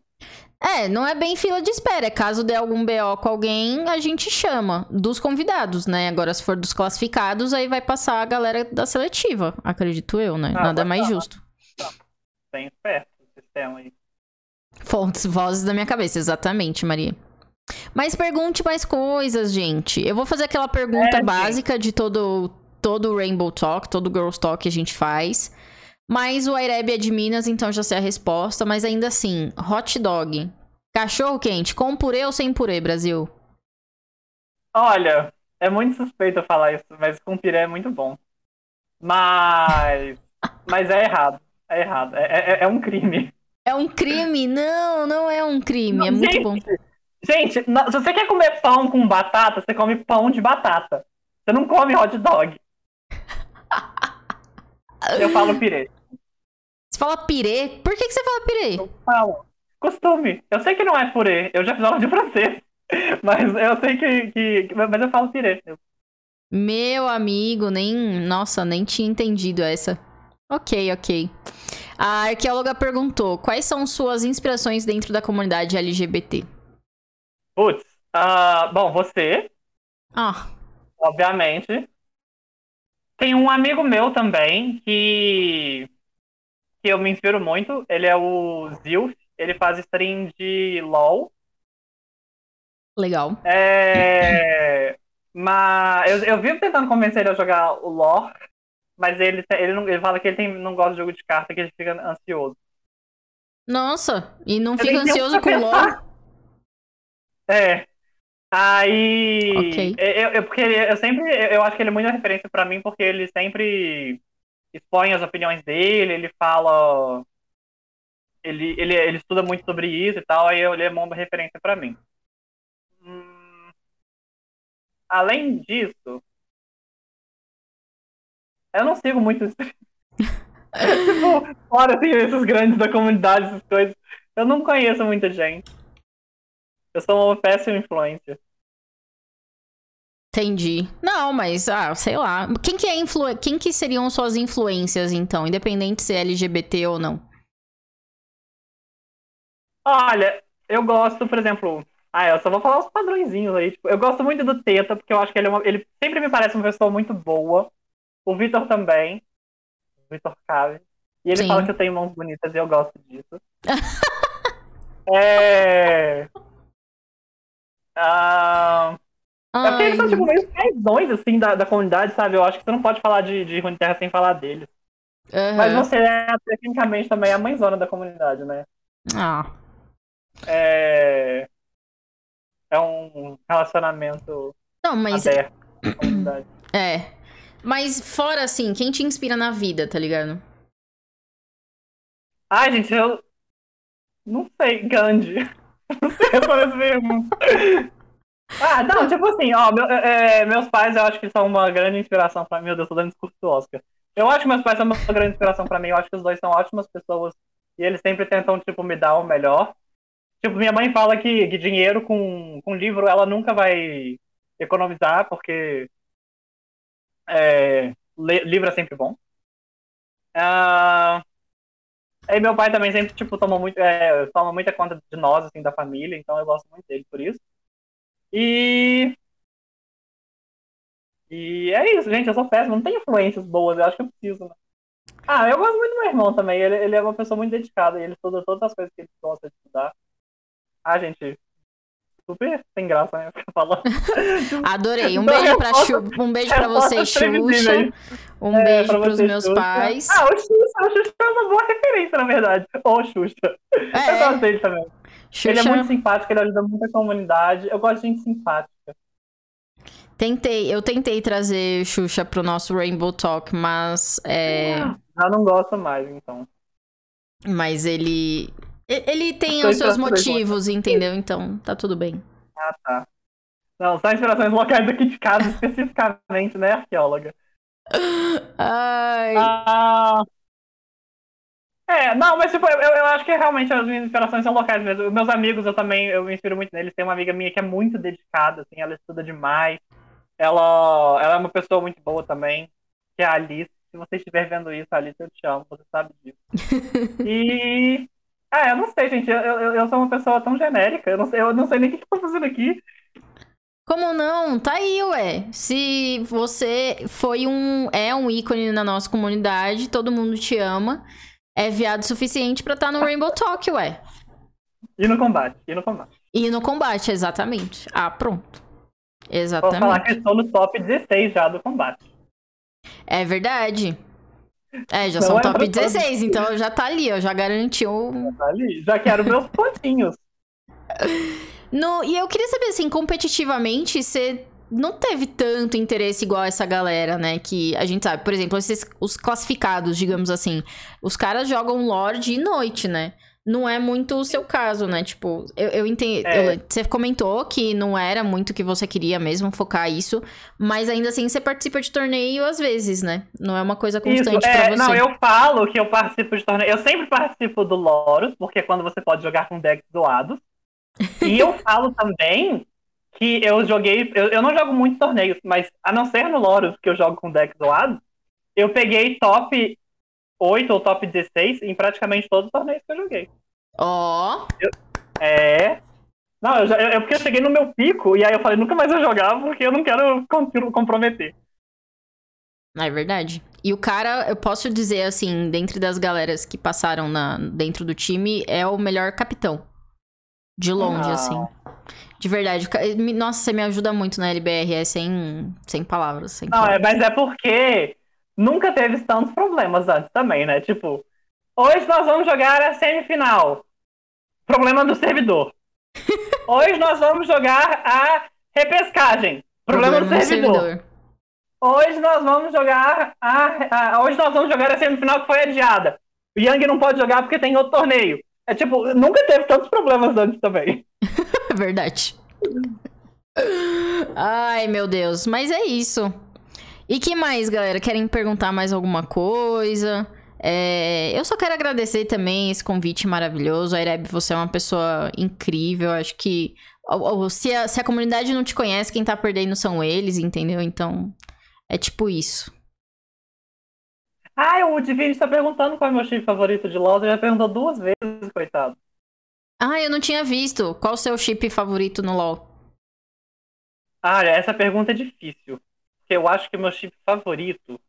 É, não é bem fila de espera. É caso der algum BO com alguém, a gente chama dos convidados, né? Agora, se for dos classificados, aí vai passar a galera da seletiva, acredito eu, né? Ah, Nada mais tá. justo.
Tem esperto sistema aí.
Fontes, vozes da minha cabeça, exatamente, Maria. Mas pergunte mais coisas, gente. Eu vou fazer aquela pergunta é, básica gente. de todo todo Rainbow Talk, todo Girls Talk que a gente faz. Mas o Aireb é de Minas, então já sei a resposta. Mas ainda assim, hot dog. Cachorro quente, com purê ou sem purê, Brasil?
Olha, é muito suspeito falar isso, mas com purê é muito bom. Mas. mas é errado. É errado. É, é, é um crime.
É um crime? Não, não é um crime. Não, é muito
gente,
bom.
Gente, se você quer comer pão com batata, você come pão de batata. Você não come hot dog. Eu falo pirê.
Você fala pirê? Por que, que você fala pirê?
Eu falo. Costume. Eu sei que não é purê. Eu já fiz aula de francês. Mas eu sei que. que mas eu falo pirê.
Meu amigo, nem. Nossa, nem tinha entendido essa. Ok, ok. A arqueóloga perguntou: quais são suas inspirações dentro da comunidade LGBT?
Putz, uh, bom, você.
Ah.
Obviamente. Tem um amigo meu também que. que eu me inspiro muito. Ele é o Zilf. Ele faz stream de LOL.
Legal.
É. Mas eu, eu vivo tentando convencer ele a jogar o lore, mas ele, ele, não, ele fala que ele tem, não gosta de jogo de carta, que ele fica ansioso.
Nossa, e não fica ansioso com o LOL?
É. Aí. Okay. Eu, eu, porque eu sempre. Eu acho que ele é muita referência para mim, porque ele sempre expõe as opiniões dele, ele fala. Ele, ele, ele estuda muito sobre isso e tal, aí ele é uma referência para mim. Hum, além disso, eu não sigo muito. tipo, fora assim, esses grandes da comunidade, essas coisas. Eu não conheço muita gente. Eu sou uma péssima influência.
Entendi. Não, mas, ah, sei lá. Quem que é influ... Quem que seriam suas influências, então? Independente se é LGBT ou não.
Olha, eu gosto, por exemplo... Ah, eu só vou falar os padrõezinhos aí. Tipo, eu gosto muito do Teta, porque eu acho que ele, é uma... ele sempre me parece uma pessoa muito boa. O Vitor também. O Vitor Cave. E ele Sim. fala que eu tenho mãos bonitas e eu gosto disso. é. Ah, é porque eles são tipo meio paisões assim da, da comunidade, sabe? Eu acho que você não pode falar de, de Terra sem falar deles. Uhum. Mas você é tecnicamente também a mãezona da comunidade, né?
Ah.
É. É um relacionamento
não, mas...
aberto com a comunidade.
É. Mas fora assim, quem te inspira na vida, tá ligado?
Ai, gente, eu. Não sei, Gandhi. Não sei essa pergunta. Ah, não, tipo assim, ó, meu, é, meus pais eu acho que são uma grande inspiração pra mim. Meu Deus, tô dando discurso do Oscar. Eu acho que meus pais são uma grande inspiração pra mim. Eu acho que os dois são ótimas pessoas e eles sempre tentam, tipo, me dar o melhor. Tipo, minha mãe fala que, que dinheiro com, com livro ela nunca vai economizar, porque é, livro é sempre bom. Uh... E meu pai também sempre, tipo, toma, muito, é, toma muita conta de nós, assim, da família, então eu gosto muito dele por isso. E. E é isso, gente, eu sou péssimo, não tenho influências boas, eu acho que eu preciso, né? Ah, eu gosto muito do meu irmão também, ele, ele é uma pessoa muito dedicada, ele estuda todas as coisas que ele gosta de estudar. Ah, gente, super sem graça, né? Ficar falando.
Adorei. Um beijo pra, um beijo pra você, Xuxa. Um é, beijo pros meus Xuxa. pais.
Ah, o Xuxa, o Xuxa é uma boa referência, na verdade. Ô, Xuxa. É. Eu gosto dele também. Xuxa... Ele é muito simpático, ele ajuda muito a comunidade. Eu gosto de gente simpática.
Tentei, eu tentei trazer Xuxa pro nosso Rainbow Talk, mas. É...
Já não gosto mais, então.
Mas ele. Ele tem os seus motivos, entendeu? Então, tá tudo bem.
Ah, tá. Não, só inspirações locais aqui de casa, especificamente, né, arqueóloga?
Ai.
Ah, é, não, mas tipo, eu, eu acho que realmente as minhas inspirações são locais mesmo. Meus amigos, eu também, eu me inspiro muito neles. Tem uma amiga minha que é muito dedicada, assim, ela estuda demais. Ela, ela é uma pessoa muito boa também, que é a Alice. Se você estiver vendo isso, Alice, eu te amo, você sabe disso. e ah, eu não sei, gente. Eu, eu, eu sou uma pessoa tão genérica. Eu não sei, eu não sei nem o que eu tô fazendo aqui.
Como não? Tá aí, ué. Se você foi um. É um ícone na nossa comunidade, todo mundo te ama. É viado suficiente pra estar tá no Rainbow Talk, ué.
E no combate, e no combate.
E no combate, exatamente. Ah, pronto. Exatamente.
Vou falar que estou no top 16 já do combate.
É verdade. É, já não são é top 16, então já tá ali, ó, já garantiu.
Já tá ali, já quero meus pontinhos.
No, e eu queria saber, assim, competitivamente, você não teve tanto interesse igual essa galera, né? Que a gente sabe, por exemplo, esses, os classificados, digamos assim. Os caras jogam Lorde e noite, né? Não é muito o seu caso, né? Tipo, eu, eu entendo. É. Eu, você comentou que não era muito o que você queria mesmo focar isso, mas ainda assim você participa de torneio às vezes, né? Não é uma coisa constante isso, é, pra você.
Não, eu falo que eu participo de torneio. Eu sempre participo do Loros, porque é quando você pode jogar com decks doados. e eu falo também que eu joguei. Eu, eu não jogo muitos torneios, mas a não ser no Loros, que eu jogo com decks doados, eu peguei top 8 ou top 16 em praticamente todos os torneios que eu joguei.
Ó.
Oh. É. Não, eu, já, eu, porque eu cheguei no meu pico e aí eu falei, nunca mais vou jogar porque eu não quero comprometer.
É verdade. E o cara, eu posso dizer assim, dentre das galeras que passaram na, dentro do time, é o melhor capitão. De longe, ah. assim. De verdade. Nossa, você me ajuda muito na LBR, é sem, sem palavras. Sem
não,
palavras.
É, mas é porque nunca teve tantos problemas antes também, né? Tipo, hoje nós vamos jogar a semifinal. Problema do servidor. hoje nós vamos jogar a repescagem. Problema, Problema do servidor. servidor. Hoje nós vamos jogar a, a, Hoje nós vamos jogar a semifinal que foi adiada. O Yang não pode jogar porque tem outro torneio. É tipo, nunca teve tantos problemas antes também.
Verdade. Ai, meu Deus. Mas é isso. E que mais, galera? Querem perguntar mais alguma coisa? É, eu só quero agradecer também esse convite maravilhoso. Aireb, você é uma pessoa incrível. Acho que se a, se a comunidade não te conhece, quem tá perdendo são eles, entendeu? Então, é tipo isso.
Ah, o Divine está perguntando qual é o meu chip favorito de LoL. Ele já perguntou duas vezes, coitado.
Ah, eu não tinha visto. Qual o seu chip favorito no LoL?
Ah, essa pergunta é difícil que eu acho que é meu chip favorito.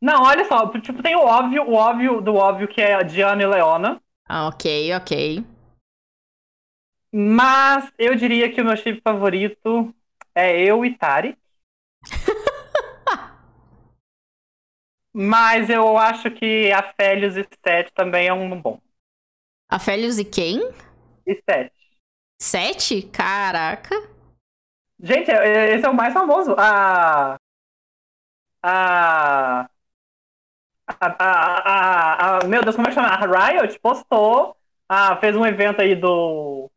Não, olha só, tipo, tem o óbvio, o óbvio do óbvio que é a Diana e Leona.
Ah, ok, ok.
Mas eu diria que o meu chip favorito é eu e Tari. Mas eu acho que a Félios e Sete também é um bom.
A Félios e quem?
E Sete.
Sete? Caraca.
Gente, é, é, esse é o mais famoso. A. A. A, a, a, meu Deus, como é que chama? A Riot postou, ah, fez um evento aí do,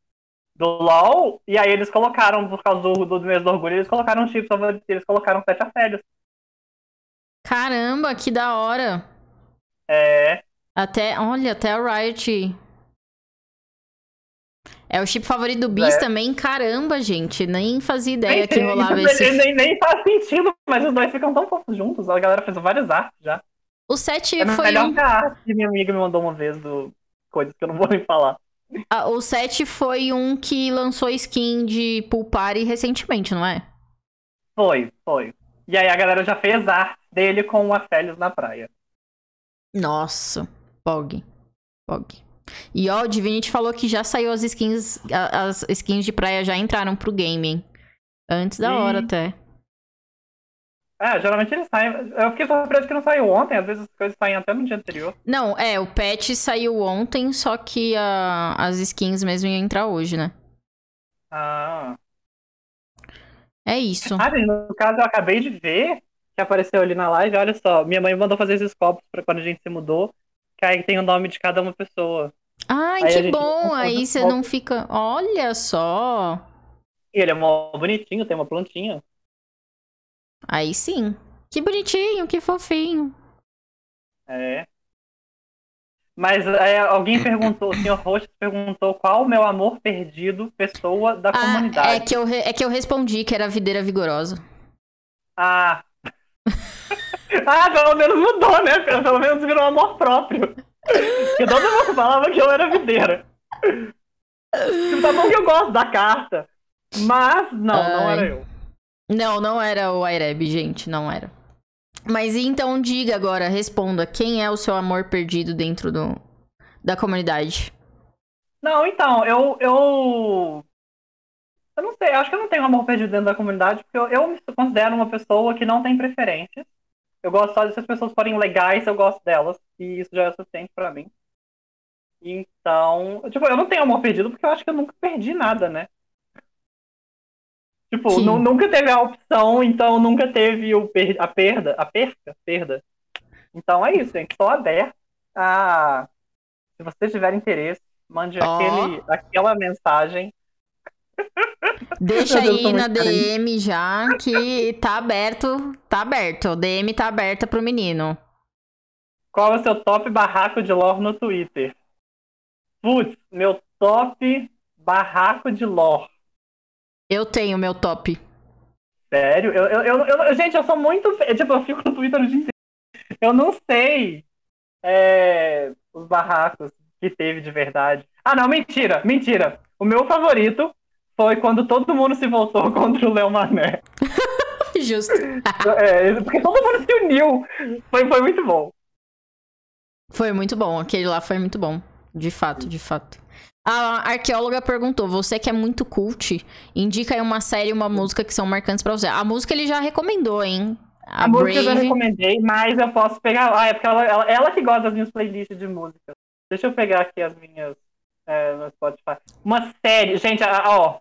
do LoL, e aí eles colocaram, por causa do, do mês do orgulho, eles colocaram um chip, eles colocaram sete aférios.
Caramba, que da hora.
É.
Até, olha, até a Riot É o chip favorito do Bis é. também. Caramba, gente. Nem fazia ideia nem, que rolava
nem,
esse.
Nem, nem faz sentido, mas os dois ficam tão fofos juntos. A galera fez várias artes já.
O 7
é
foi.
melhor
um...
que a arte que minha amiga me mandou uma vez do coisas que eu não vou nem falar.
Ah, o 7 foi um que lançou skin de Pool Party recentemente, não é?
Foi, foi. E aí a galera já fez arte dele com o Afélios na praia.
Nossa, Pog. Pog. E ó, o Divinity falou que já saiu as skins. As skins de praia já entraram pro gaming. Antes da e... hora até.
É, geralmente eles saem. Eu fiquei surpreso que não saiu ontem, às vezes as coisas saem até no dia anterior.
Não, é, o patch saiu ontem, só que a, as skins mesmo iam entrar hoje, né?
Ah.
É isso.
Ah, no caso, eu acabei de ver que apareceu ali na live, olha só, minha mãe mandou fazer esses copos pra quando a gente se mudou, que aí tem o nome de cada uma pessoa.
Ai, aí que bom! Aí você não fica. Olha só!
E ele é mó bonitinho, tem uma plantinha.
Aí sim. Que bonitinho, que fofinho.
É. Mas é, alguém perguntou, o senhor Rocha perguntou qual o meu amor perdido, pessoa da ah, comunidade.
É que, eu, é que eu respondi que era videira vigorosa.
Ah. ah, pelo menos mudou, né? Pelo menos virou amor próprio. Porque todo mundo falava que eu era videira. Tipo, tá bom que eu gosto da carta. Mas não, Ai. não era eu.
Não, não era o Ireb, gente, não era. Mas então diga agora, responda, quem é o seu amor perdido dentro do, da comunidade?
Não, então, eu, eu. Eu não sei, acho que eu não tenho amor perdido dentro da comunidade, porque eu, eu me considero uma pessoa que não tem preferências. Eu gosto só de se as pessoas forem legais, eu gosto delas. E isso já é suficiente para mim. Então, tipo, eu não tenho amor perdido porque eu acho que eu nunca perdi nada, né? Tipo, nunca teve a opção, então nunca teve o per a perda, a perca, perda. Então é isso, gente. Estou aberto a. Se você tiver interesse, mande oh. aquele, aquela mensagem.
Deixa aí na DM já que tá aberto, tá aberto. O DM tá aberta pro menino.
Qual é o seu top barraco de lore no Twitter? Putz, meu top barraco de lore.
Eu tenho meu top.
Sério? Eu, eu, eu, eu, gente, eu sou muito. Tipo, eu fico no Twitter o dia inteiro. Eu não sei é, os barracos que teve de verdade. Ah, não, mentira, mentira. O meu favorito foi quando todo mundo se voltou contra o Léo Mané.
Justo.
é, porque todo mundo se uniu. Foi, foi muito bom.
Foi muito bom. Aquele lá foi muito bom. De fato, de fato. A arqueóloga perguntou: você que é muito cult, indica aí uma série e uma música que são marcantes pra você. A música ele já recomendou, hein?
A, a música eu já recomendei, mas eu posso pegar. Ah, é porque ela, ela, ela, que gosta das minhas playlists de música. Deixa eu pegar aqui as minhas é, no Spotify. Uma série, gente, ó.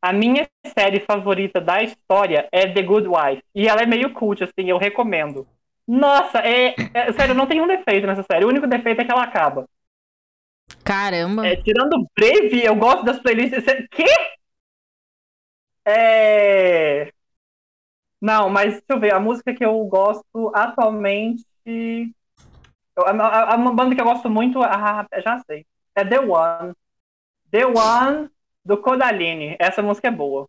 A minha série favorita da história é The Good Wife. E ela é meio cult, assim, eu recomendo. Nossa, é, é sério, não tem um defeito nessa série. O único defeito é que ela acaba.
Caramba.
É, tirando Brave, eu gosto das playlists. Que? É. Não, mas deixa eu ver. A música que eu gosto atualmente. A, a, a uma banda que eu gosto muito. Ah, já sei. É The One. The One do Kodaline. Essa música é boa.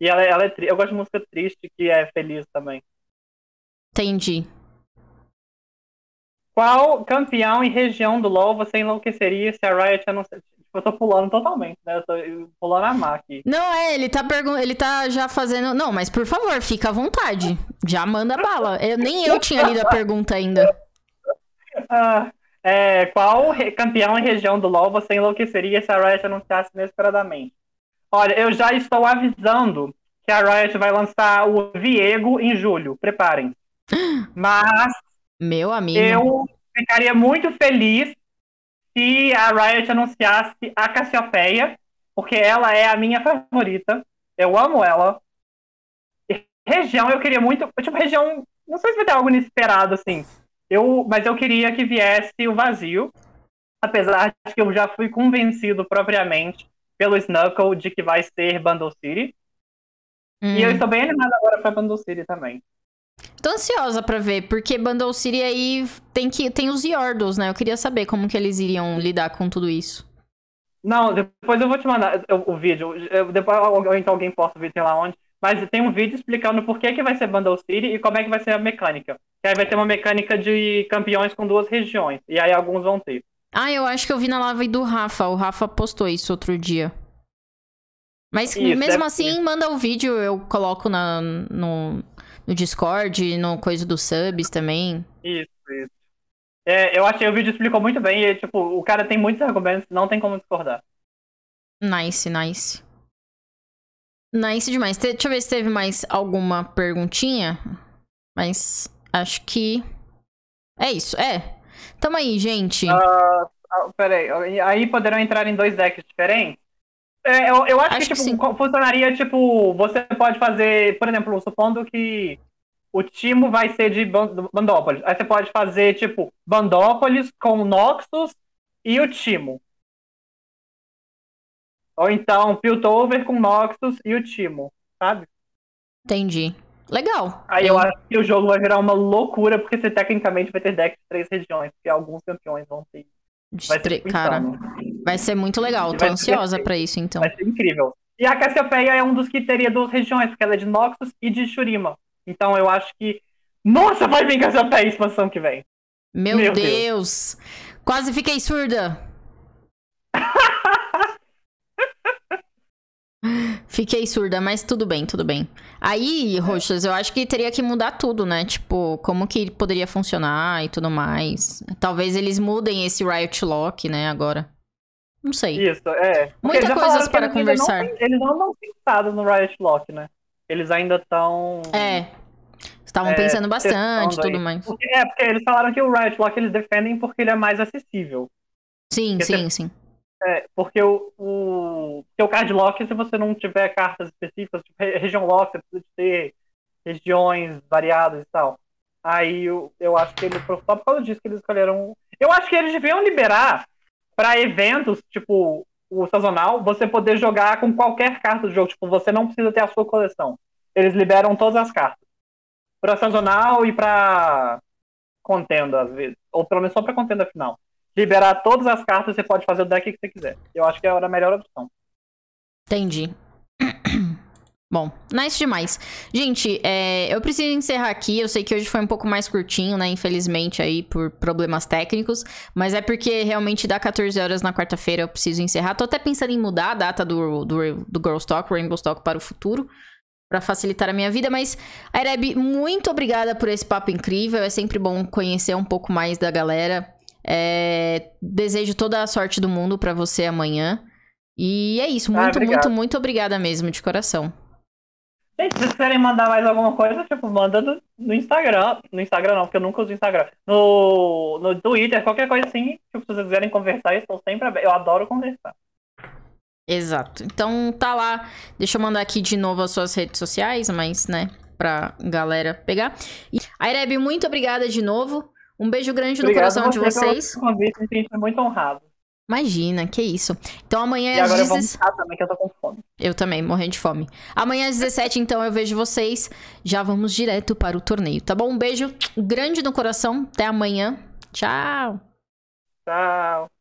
E ela, ela é Eu gosto de música triste que é feliz também.
Entendi.
Qual campeão e região do LoL você enlouqueceria se a Riot anunciasse? Tipo, eu tô pulando totalmente, né? Eu tô pulando a má aqui.
Não, é, ele tá pergun ele tá já fazendo. Não, mas por favor, fica à vontade. Já manda bala. Eu, nem eu tinha lido a pergunta ainda.
Ah, é, qual campeão e região do LoL você enlouqueceria se a Riot anunciasse inesperadamente? Olha, eu já estou avisando que a Riot vai lançar o Viego em julho. Preparem. Mas
meu amigo.
Eu ficaria muito feliz se a Riot anunciasse a Cassiopeia, porque ela é a minha favorita. Eu amo ela. E região, eu queria muito. Tipo, região. Não sei se vai ter algo inesperado, assim. Eu, mas eu queria que viesse o vazio. Apesar de que eu já fui convencido propriamente pelo Snuckle de que vai ser Bundle City. Hum. E eu hum. estou bem animado agora para Bundle City também.
Tô ansiosa pra ver, porque Bundle City aí tem, que, tem os Yordles, né? Eu queria saber como que eles iriam lidar com tudo isso.
Não, depois eu vou te mandar o, o vídeo. Eu, depois ou então alguém posta o vídeo, sei lá onde. Mas tem um vídeo explicando por que, que vai ser Bundle City e como é que vai ser a mecânica. Que aí vai ter uma mecânica de campeões com duas regiões. E aí alguns vão ter.
Ah, eu acho que eu vi na live do Rafa. O Rafa postou isso outro dia. Mas isso, mesmo assim, ser. manda o vídeo, eu coloco na, no, no Discord, no coisa dos subs também.
Isso, isso. É, eu achei o vídeo explicou muito bem e, tipo, o cara tem muitos argumentos, não tem como discordar.
Nice, nice. Nice demais. Deixa eu ver se teve mais alguma perguntinha. Mas acho que. É isso, é. Tamo aí, gente.
Uh, peraí, aí poderão entrar em dois decks diferentes? É, eu, eu acho, acho que, tipo, que funcionaria, tipo, você pode fazer, por exemplo, supondo que o Timo vai ser de Bandópolis. Aí você pode fazer, tipo, Bandópolis com Noxus e o Timo. Ou então Piltover com Noxus e o Timo, sabe?
Entendi. Legal.
Aí eu... eu acho que o jogo vai virar uma loucura, porque você tecnicamente vai ter deck de três regiões, porque alguns campeões vão ter.
Vai ser Cara, vai ser muito legal. Tô ansiosa para isso, então.
Vai ser incrível. E a Cassiopeia é um dos que teria duas regiões, porque ela é de Noxus e de Shurima. Então eu acho que. Nossa, vai vir Cassiopeia expansão que vem.
Meu, Meu Deus. Deus. Quase fiquei surda. Fiquei surda, mas tudo bem, tudo bem. Aí, Roxas, eu acho que teria que mudar tudo, né? Tipo, como que poderia funcionar e tudo mais. Talvez eles mudem esse Riot Lock, né, agora. Não sei.
Isso, é.
Muitas coisas para eles conversar.
Não, eles não estão pensados no Riot Lock, né? Eles ainda estão.
É. Estavam é, pensando bastante e tudo mais.
Porque, é, porque eles falaram que o Riot Lock eles defendem porque ele é mais acessível.
Sim, porque sim, você... sim.
É, porque o, o, porque o card lock, se você não tiver cartas específicas, tipo região lock, você precisa ter regiões variadas e tal. Aí eu, eu acho que eles, só por causa disso que eles escolheram. Eu acho que eles deviam liberar para eventos, tipo o sazonal, você poder jogar com qualquer carta do jogo. Tipo, você não precisa ter a sua coleção. Eles liberam todas as cartas. Pra sazonal e pra contenda, às vezes. Ou pelo menos só pra contenda final liberar todas as cartas, você pode fazer o deck que você quiser. Eu acho que é a melhor opção.
Entendi. Bom, nice demais. Gente, é, eu preciso encerrar aqui. Eu sei que hoje foi um pouco mais curtinho, né? Infelizmente, aí, por problemas técnicos. Mas é porque realmente dá 14 horas na quarta-feira eu preciso encerrar. Tô até pensando em mudar a data do, do, do Girls Talk, Rainbow Talk, para o futuro. para facilitar a minha vida. Mas, Aireb, muito obrigada por esse papo incrível. É sempre bom conhecer um pouco mais da galera. É, desejo toda a sorte do mundo para você amanhã. E é isso. Muito, ah, muito, muito obrigada mesmo, de coração.
Gente, se vocês querem mandar mais alguma coisa, tipo, manda no, no, Instagram. No Instagram não, porque eu nunca uso Instagram. No, no Twitter, qualquer coisa assim. Tipo, se vocês quiserem conversar, eu estou sempre aberto. Eu adoro conversar.
Exato. Então tá lá. Deixa eu mandar aqui de novo as suas redes sociais, mas, né, pra galera pegar. E, Aireb, muito obrigada de novo. Um beijo grande Obrigado no coração de vocês.
Convite, a gente é muito honrado.
Imagina, que isso. Então amanhã
e às agora 10... vamos também, que eu tô com fome.
Eu também, morrendo de fome. Amanhã às 17, então, eu vejo vocês. Já vamos direto para o torneio, tá bom? Um beijo grande no coração. Até amanhã. Tchau.
Tchau.